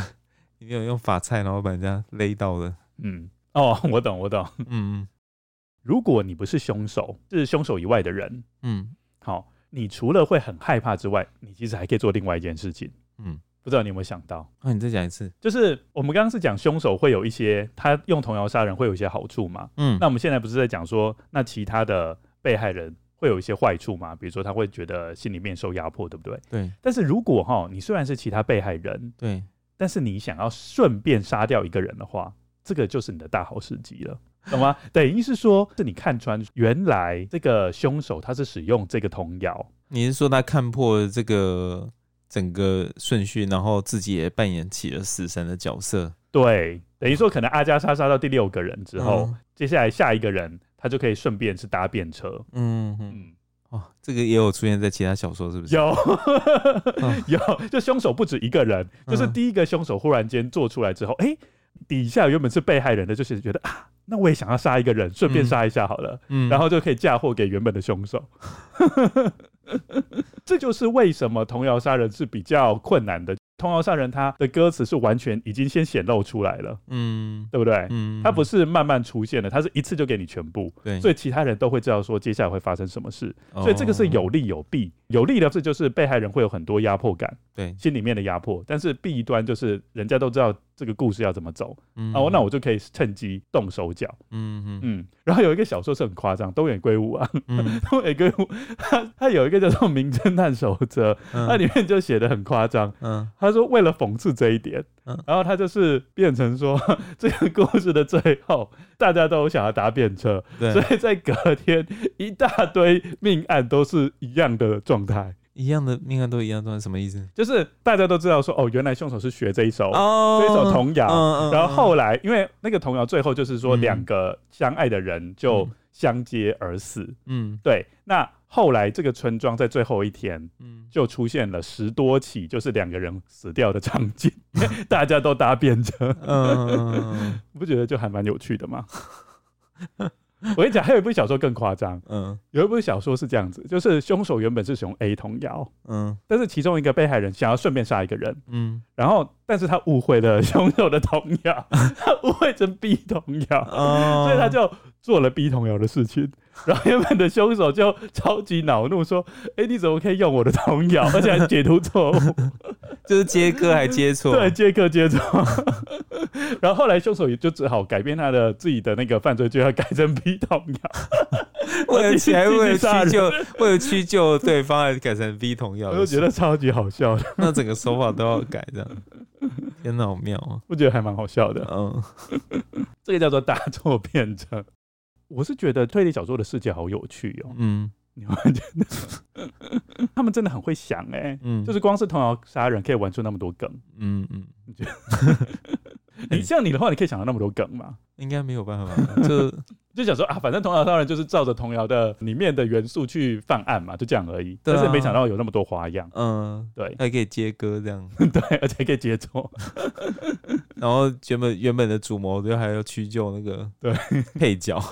[SPEAKER 2] 里面有用法菜，然后把人家勒到的，
[SPEAKER 1] 嗯，哦，我懂，我懂。嗯，如果你不是凶手，是凶手以外的人，嗯，好，你除了会很害怕之外，你其实还可以做另外一件事情。嗯，不知道你有没有想到？
[SPEAKER 2] 啊，你再讲一次。
[SPEAKER 1] 就是我们刚刚是讲凶手会有一些，他用童谣杀人会有一些好处嘛？嗯，那我们现在不是在讲说，那其他的被害人会有一些坏处吗？比如说他会觉得心里面受压迫，对不对？
[SPEAKER 2] 对。
[SPEAKER 1] 但是如果哈，你虽然是其他被害人，
[SPEAKER 2] 对，
[SPEAKER 1] 但是你想要顺便杀掉一个人的话，这个就是你的大好时机了，懂吗？[laughs] 等于是说，是你看穿原来这个凶手他是使用这个童谣，
[SPEAKER 2] 你是说他看破这个整个顺序，然后自己也扮演起了死神的角色？
[SPEAKER 1] 对，等于说可能阿加莎杀到第六个人之后，嗯、接下来下一个人他就可以顺便是搭便车。嗯嗯，
[SPEAKER 2] 哦，这个也有出现在其他小说，是不是？
[SPEAKER 1] 有，[laughs] [laughs] 有，就凶手不止一个人，就是第一个凶手忽然间做出来之后，哎、欸。底下原本是被害人的，就是觉得啊，那我也想要杀一个人，顺便杀一下好了，嗯，然后就可以嫁祸给原本的凶手。[laughs] 这就是为什么童谣杀人是比较困难的。童谣杀人，他的歌词是完全已经先显露出来了，嗯，对不对？嗯，他不是慢慢出现的，他是一次就给你全部，对，所以其他人都会知道说接下来会发生什么事，所以这个是有利有弊。有利的是就是被害人会有很多压迫感，对，心里面的压迫，但是弊端就是人家都知道这个故事要怎么走，嗯，哦，那我就可以趁机动手脚，嗯。然后有一个小说是很夸张，东野圭吾啊，嗯，东野圭吾他他有一个叫做《名侦探守则》，那里面就写的很夸张，嗯，他。说为了讽刺这一点，然后他就是变成说，[laughs] 这个故事的最后，大家都想要搭便车，所以在隔天一大堆命案都是一样的状态，
[SPEAKER 2] 一样的命案都一样状态，什么意思？
[SPEAKER 1] 就是大家都知道说，哦，原来凶手是学这一首，这一首童谣，然后后来因为那个童谣最后就是说两个相爱的人就相接而死，嗯，对，那。后来这个村庄在最后一天，嗯，就出现了十多起就是两个人死掉的场景，[laughs] 大家都搭便车，嗯，[laughs] 不觉得就还蛮有趣的吗？[laughs] 我跟你讲，还有一部小说更夸张，嗯，有一部小说是这样子，就是凶手原本是使用 A 童谣，嗯，但是其中一个被害人想要顺便杀一个人，嗯，然后但是他误会了 [laughs] 凶手的童谣，他误会成 B 童谣，哦，所以他就做了 B 童谣的事情。[laughs] 然后原本的凶手就超级恼怒，说：“哎，你怎么可以用我的童谣，[laughs] 而且还解读错误，[laughs]
[SPEAKER 2] 就是接歌还接错，
[SPEAKER 1] 对，接歌接错。”然后后来凶手也就只好改变他的自己的那个犯罪，就要改成 B 童谣，
[SPEAKER 2] 为了起来为了屈就为了屈就对方，还改成 B 童谣，
[SPEAKER 1] 我就觉得超级好笑的。
[SPEAKER 2] 那整个手法都要改，这样天哪，好妙啊！
[SPEAKER 1] 我觉得还蛮好笑的。嗯，这个叫做搭错便车。我是觉得推理小说的世界好有趣哦。嗯，[laughs] 你会觉得他们真的很会想哎、欸。嗯，就是光是童谣杀人可以玩出那么多梗。嗯嗯，[laughs] [laughs] 你像你的话，你可以想到那么多梗吗？
[SPEAKER 2] 应该没有办法。就
[SPEAKER 1] 就想说啊，反正童谣当然就是照着童谣的里面的元素去犯案嘛，就这样而已。但是没想到有那么多花样。嗯，对，
[SPEAKER 2] 还可以接歌这样。[laughs]
[SPEAKER 1] 对，而且还可以接错。[laughs]
[SPEAKER 2] 然后原本原本的主谋就还要屈就那个对配角。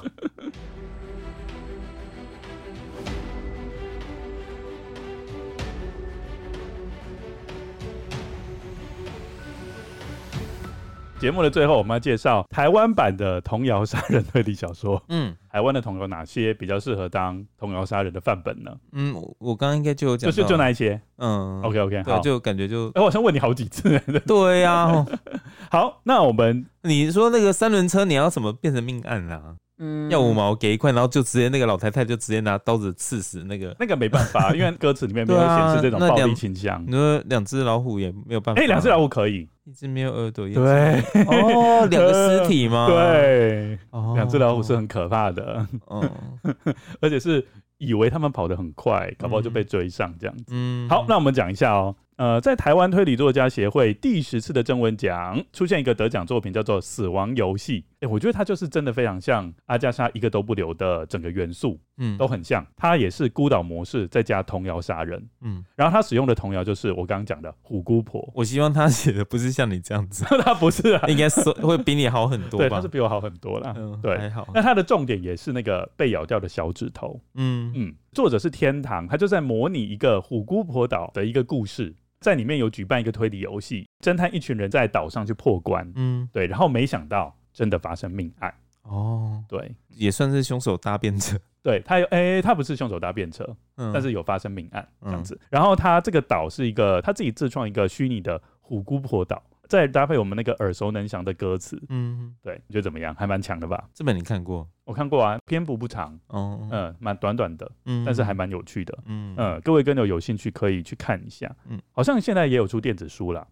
[SPEAKER 1] 节目的最后，我们要介绍台湾版的童谣杀人推理小说。嗯，台湾的童谣哪些比较适合当童谣杀人的范本呢？
[SPEAKER 2] 嗯，我刚刚应该就有讲，
[SPEAKER 1] 就是就那一些。嗯，OK OK，
[SPEAKER 2] 对，就感觉就，
[SPEAKER 1] 哎，我好像问你好几次。[laughs]
[SPEAKER 2] 对呀，[laughs]
[SPEAKER 1] 好，那我们
[SPEAKER 2] 你说那个三轮车，你要怎么变成命案啊？嗯，要五毛给一块，然后就直接那个老太太就直接拿刀子刺死那个，
[SPEAKER 1] 那个没办法，因为歌词里面没有显示这种暴力倾向。
[SPEAKER 2] 你说两只老虎也没有办法，
[SPEAKER 1] 哎，两只老虎可以。
[SPEAKER 2] 一只没有耳朵，
[SPEAKER 1] 对
[SPEAKER 2] 哦，两个尸体吗？
[SPEAKER 1] 对，两只老虎是很可怕的，哦，[laughs] 而且是以为他们跑得很快，搞不好就被追上这样子。嗯，好，那我们讲一下哦。呃，在台湾推理作家协会第十次的征文奖出现一个得奖作品，叫做《死亡游戏》。哎，我觉得它就是真的非常像阿加莎一个都不留的整个元素，嗯，都很像。它也是孤岛模式再加童谣杀人，嗯，然后它使用的童谣就是我刚刚讲的虎姑婆。
[SPEAKER 2] 我希望他写的不是像你这样子，[laughs]
[SPEAKER 1] 他不是啊，
[SPEAKER 2] 应该是会比你好很多吧？
[SPEAKER 1] 对，他是比我好很多啦。嗯，对，还好。那他的重点也是那个被咬掉的小指头。嗯嗯，作者是天堂，他就在模拟一个虎姑婆岛的一个故事。在里面有举办一个推理游戏，侦探一群人在岛上去破关，嗯，对，然后没想到真的发生命案。
[SPEAKER 2] 哦，
[SPEAKER 1] 对，
[SPEAKER 2] 也算是凶手搭便车。
[SPEAKER 1] 对他有，哎、欸，他不是凶手搭便车，嗯，但是有发生命案这样子。嗯、然后他这个岛是一个他自己自创一个虚拟的虎姑婆岛。再搭配我们那个耳熟能详的歌词，嗯，对，你觉得怎么样？还蛮强的吧？
[SPEAKER 2] 这本你看过？
[SPEAKER 1] 我看过啊，篇幅不长，哦，嗯，蛮短短的，嗯，但是还蛮有趣的，嗯嗯，各位跟友有兴趣可以去看一下，嗯，好像现在也有出电子书了。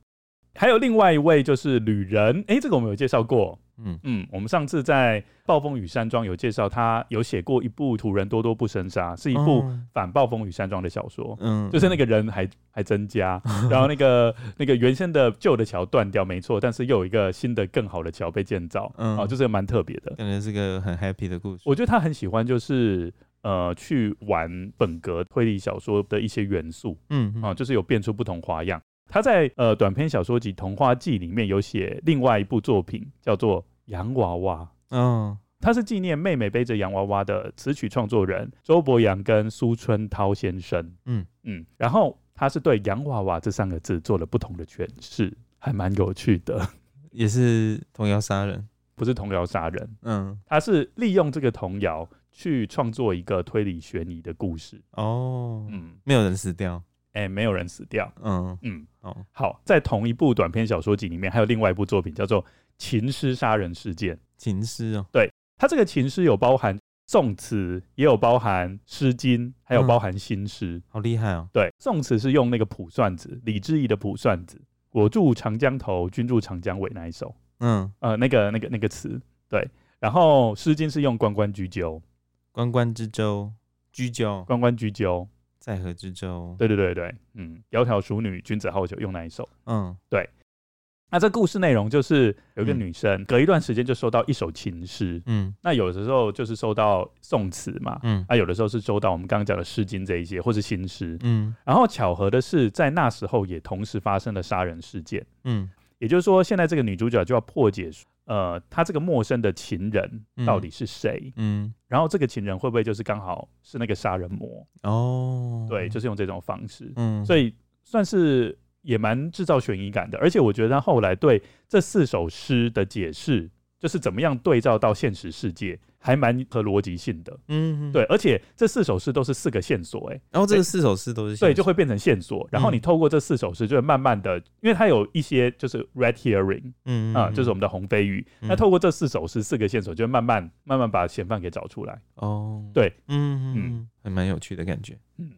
[SPEAKER 1] 还有另外一位就是旅人，哎、欸，这个我们有介绍过。嗯嗯，我们上次在暴风雨山庄有介绍，他有写过一部《土人多多不生杀》，是一部反暴风雨山庄的小说。嗯，就是那个人还还增加，[laughs] 然后那个那个原先的旧的桥断掉，没错，但是又有一个新的更好的桥被建造。嗯，哦，就是蛮特别的，
[SPEAKER 2] 感觉是个很 happy 的故事。
[SPEAKER 1] 我觉得他很喜欢，就是呃，去玩本格推理小说的一些元素。嗯，啊，就是有变出不同花样。他在呃短篇小说集《童话季》里面有写另外一部作品，叫做《洋娃娃》。嗯，他是纪念妹妹背着洋娃娃的词曲创作人周伯阳跟苏春涛先生。嗯嗯，然后他是对“洋娃娃”这三个字做了不同的诠释，还蛮有趣的。[laughs]
[SPEAKER 2] 也是童谣杀人，
[SPEAKER 1] 不是童谣杀人。嗯，他是利用这个童谣去创作一个推理悬疑的故事。
[SPEAKER 2] 哦，嗯，没有人死掉。
[SPEAKER 1] 哎、欸，没有人死掉。嗯嗯，哦，好，在同一部短篇小说集里面，还有另外一部作品叫做《情诗杀人事件》。
[SPEAKER 2] 情诗哦，
[SPEAKER 1] 对，它这个情诗有包含宋词，也有包含诗经，还有包含新诗、嗯，
[SPEAKER 2] 好厉害哦。
[SPEAKER 1] 对，宋词是用那个卜算子，李之仪的卜算子，“我住长江头，君住长江尾”那一首。嗯，呃，那个那个那个词，对。然后诗经是用关关雎鸠，
[SPEAKER 2] 关关之鸠，雎鸠，
[SPEAKER 1] 关关雎鸠。
[SPEAKER 2] 在河之洲，
[SPEAKER 1] 对对对对，嗯，窈窕淑女，君子好逑，用那一首？嗯，对。那这故事内容就是有一个女生，隔一段时间就收到一首情诗，嗯，那有的时候就是收到宋词嘛，嗯，啊有的时候是收到我们刚刚讲的《诗经》这一些，或是新诗，嗯。然后巧合的是，在那时候也同时发生了杀人事件，嗯，也就是说，现在这个女主角就要破解。呃，他这个陌生的情人到底是谁？嗯，嗯，然后这个情人会不会就是刚好是那个杀人魔？哦，对，就是用这种方式，嗯，所以算是也蛮制造悬疑感的。而且我觉得他后来对这四首诗的解释，就是怎么样对照到现实世界。还蛮合逻辑性的，嗯，对，而且这四首诗都是四个线索，哎，
[SPEAKER 2] 然后这四首诗都是
[SPEAKER 1] 对，就会变成线索，然后你透过这四首诗，就会慢慢的，因为它有一些就是 red hearing，嗯啊，就是我们的红飞鱼，那透过这四首诗四个线索，就会慢慢慢慢把嫌犯给找出来，哦，对，嗯
[SPEAKER 2] 嗯，还蛮有趣的感觉，嗯，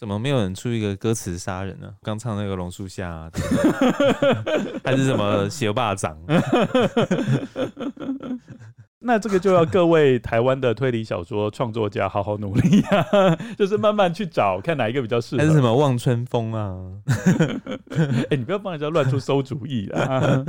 [SPEAKER 2] 怎么没有人出一个歌词杀人呢？刚唱那个榕树下，啊 [laughs] 还是什么学霸掌？[laughs]
[SPEAKER 1] 那这个就要各位台湾的推理小说创作家好好努力呀、啊，[laughs] 就是慢慢去找，看哪一个比较适合。
[SPEAKER 2] 还是什么望春风啊？
[SPEAKER 1] 哎、欸，你不要帮人家乱出馊主意啊，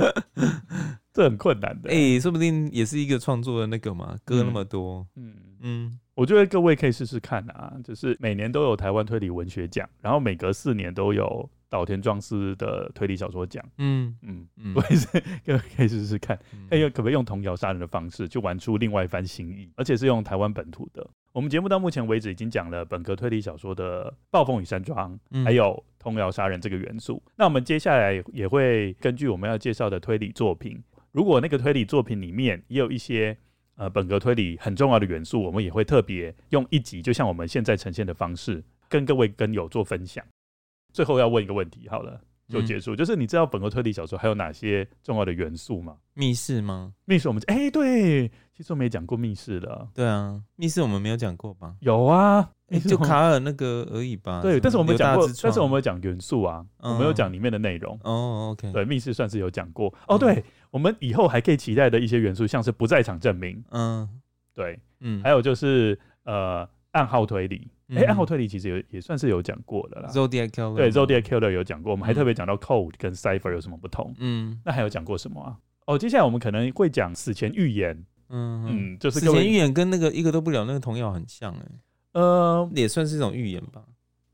[SPEAKER 1] 这很困难的。
[SPEAKER 2] 哎、欸，说不定也是一个创作的那个嘛，歌那么多。
[SPEAKER 1] 嗯嗯，嗯，我觉得各位可以试试看啊，就是每年都有台湾推理文学奖，然后每隔四年都有。岛田庄司的推理小说奖，嗯嗯嗯，我也是，各位可以试试看，哎、嗯，可不可以用童谣杀人的方式，去玩出另外一番新意，而且是用台湾本土的。我们节目到目前为止已经讲了本格推理小说的《暴风雨山庄》，还有童谣杀人这个元素。嗯、那我们接下来也会根据我们要介绍的推理作品，如果那个推理作品里面也有一些呃本格推理很重要的元素，我们也会特别用一集，就像我们现在呈现的方式，跟各位跟友做分享。最后要问一个问题，好了，就结束。嗯、就是你知道本格推理小说还有哪些重要的元素吗？
[SPEAKER 2] 密室吗？
[SPEAKER 1] 密室我们哎、欸，对，其实我们也讲过密室了。
[SPEAKER 2] 对啊，密室我们没有讲过吧？
[SPEAKER 1] 有啊，
[SPEAKER 2] 欸、就卡尔那个而已吧。
[SPEAKER 1] 对，但是我们讲过，但是我们有讲元素啊，嗯、我们有讲里面的内容。哦，OK。对，密室算是有讲过。哦，对，嗯、我们以后还可以期待的一些元素，像是不在场证明。嗯，对，嗯，还有就是呃，暗号推理。哎，欸、暗号推理其实也也算是有讲过的啦。
[SPEAKER 2] Zodiac Killer
[SPEAKER 1] 对，Zodiac Killer 有讲过，我们还特别讲到 Code 跟 Cipher 有什么不同。嗯，那还有讲过什么啊？哦，接下来我们可能会讲死前预言。嗯嗯，就是
[SPEAKER 2] 死前预言跟那个一个都不了那个童谣很像哎、欸。呃，也算是一种预言吧。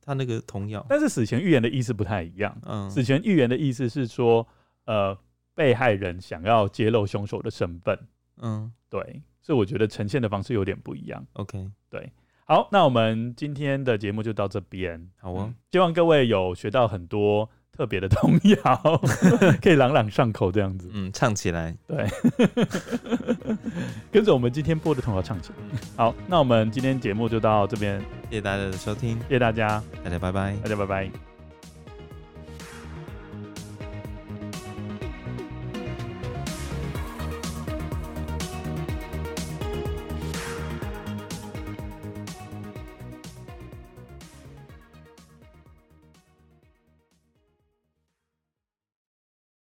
[SPEAKER 2] 他那个童谣，
[SPEAKER 1] 但是死前预言的意思不太一样。嗯，死前预言的意思是说，呃，被害人想要揭露凶手的身份。嗯，对，所以我觉得呈现的方式有点不一样。
[SPEAKER 2] OK，
[SPEAKER 1] 对。好，那我们今天的节目就到这边。
[SPEAKER 2] 好啊，
[SPEAKER 1] 希望各位有学到很多特别的童谣，[laughs] 可以朗朗上口这样子。
[SPEAKER 2] 嗯，唱起来。
[SPEAKER 1] 对，[laughs] 跟着我们今天播的童谣唱起来。好，那我们今天节目就到这边，
[SPEAKER 2] 谢谢大家的收听，
[SPEAKER 1] 谢谢大家，
[SPEAKER 2] 大家拜拜，
[SPEAKER 1] 大家拜拜。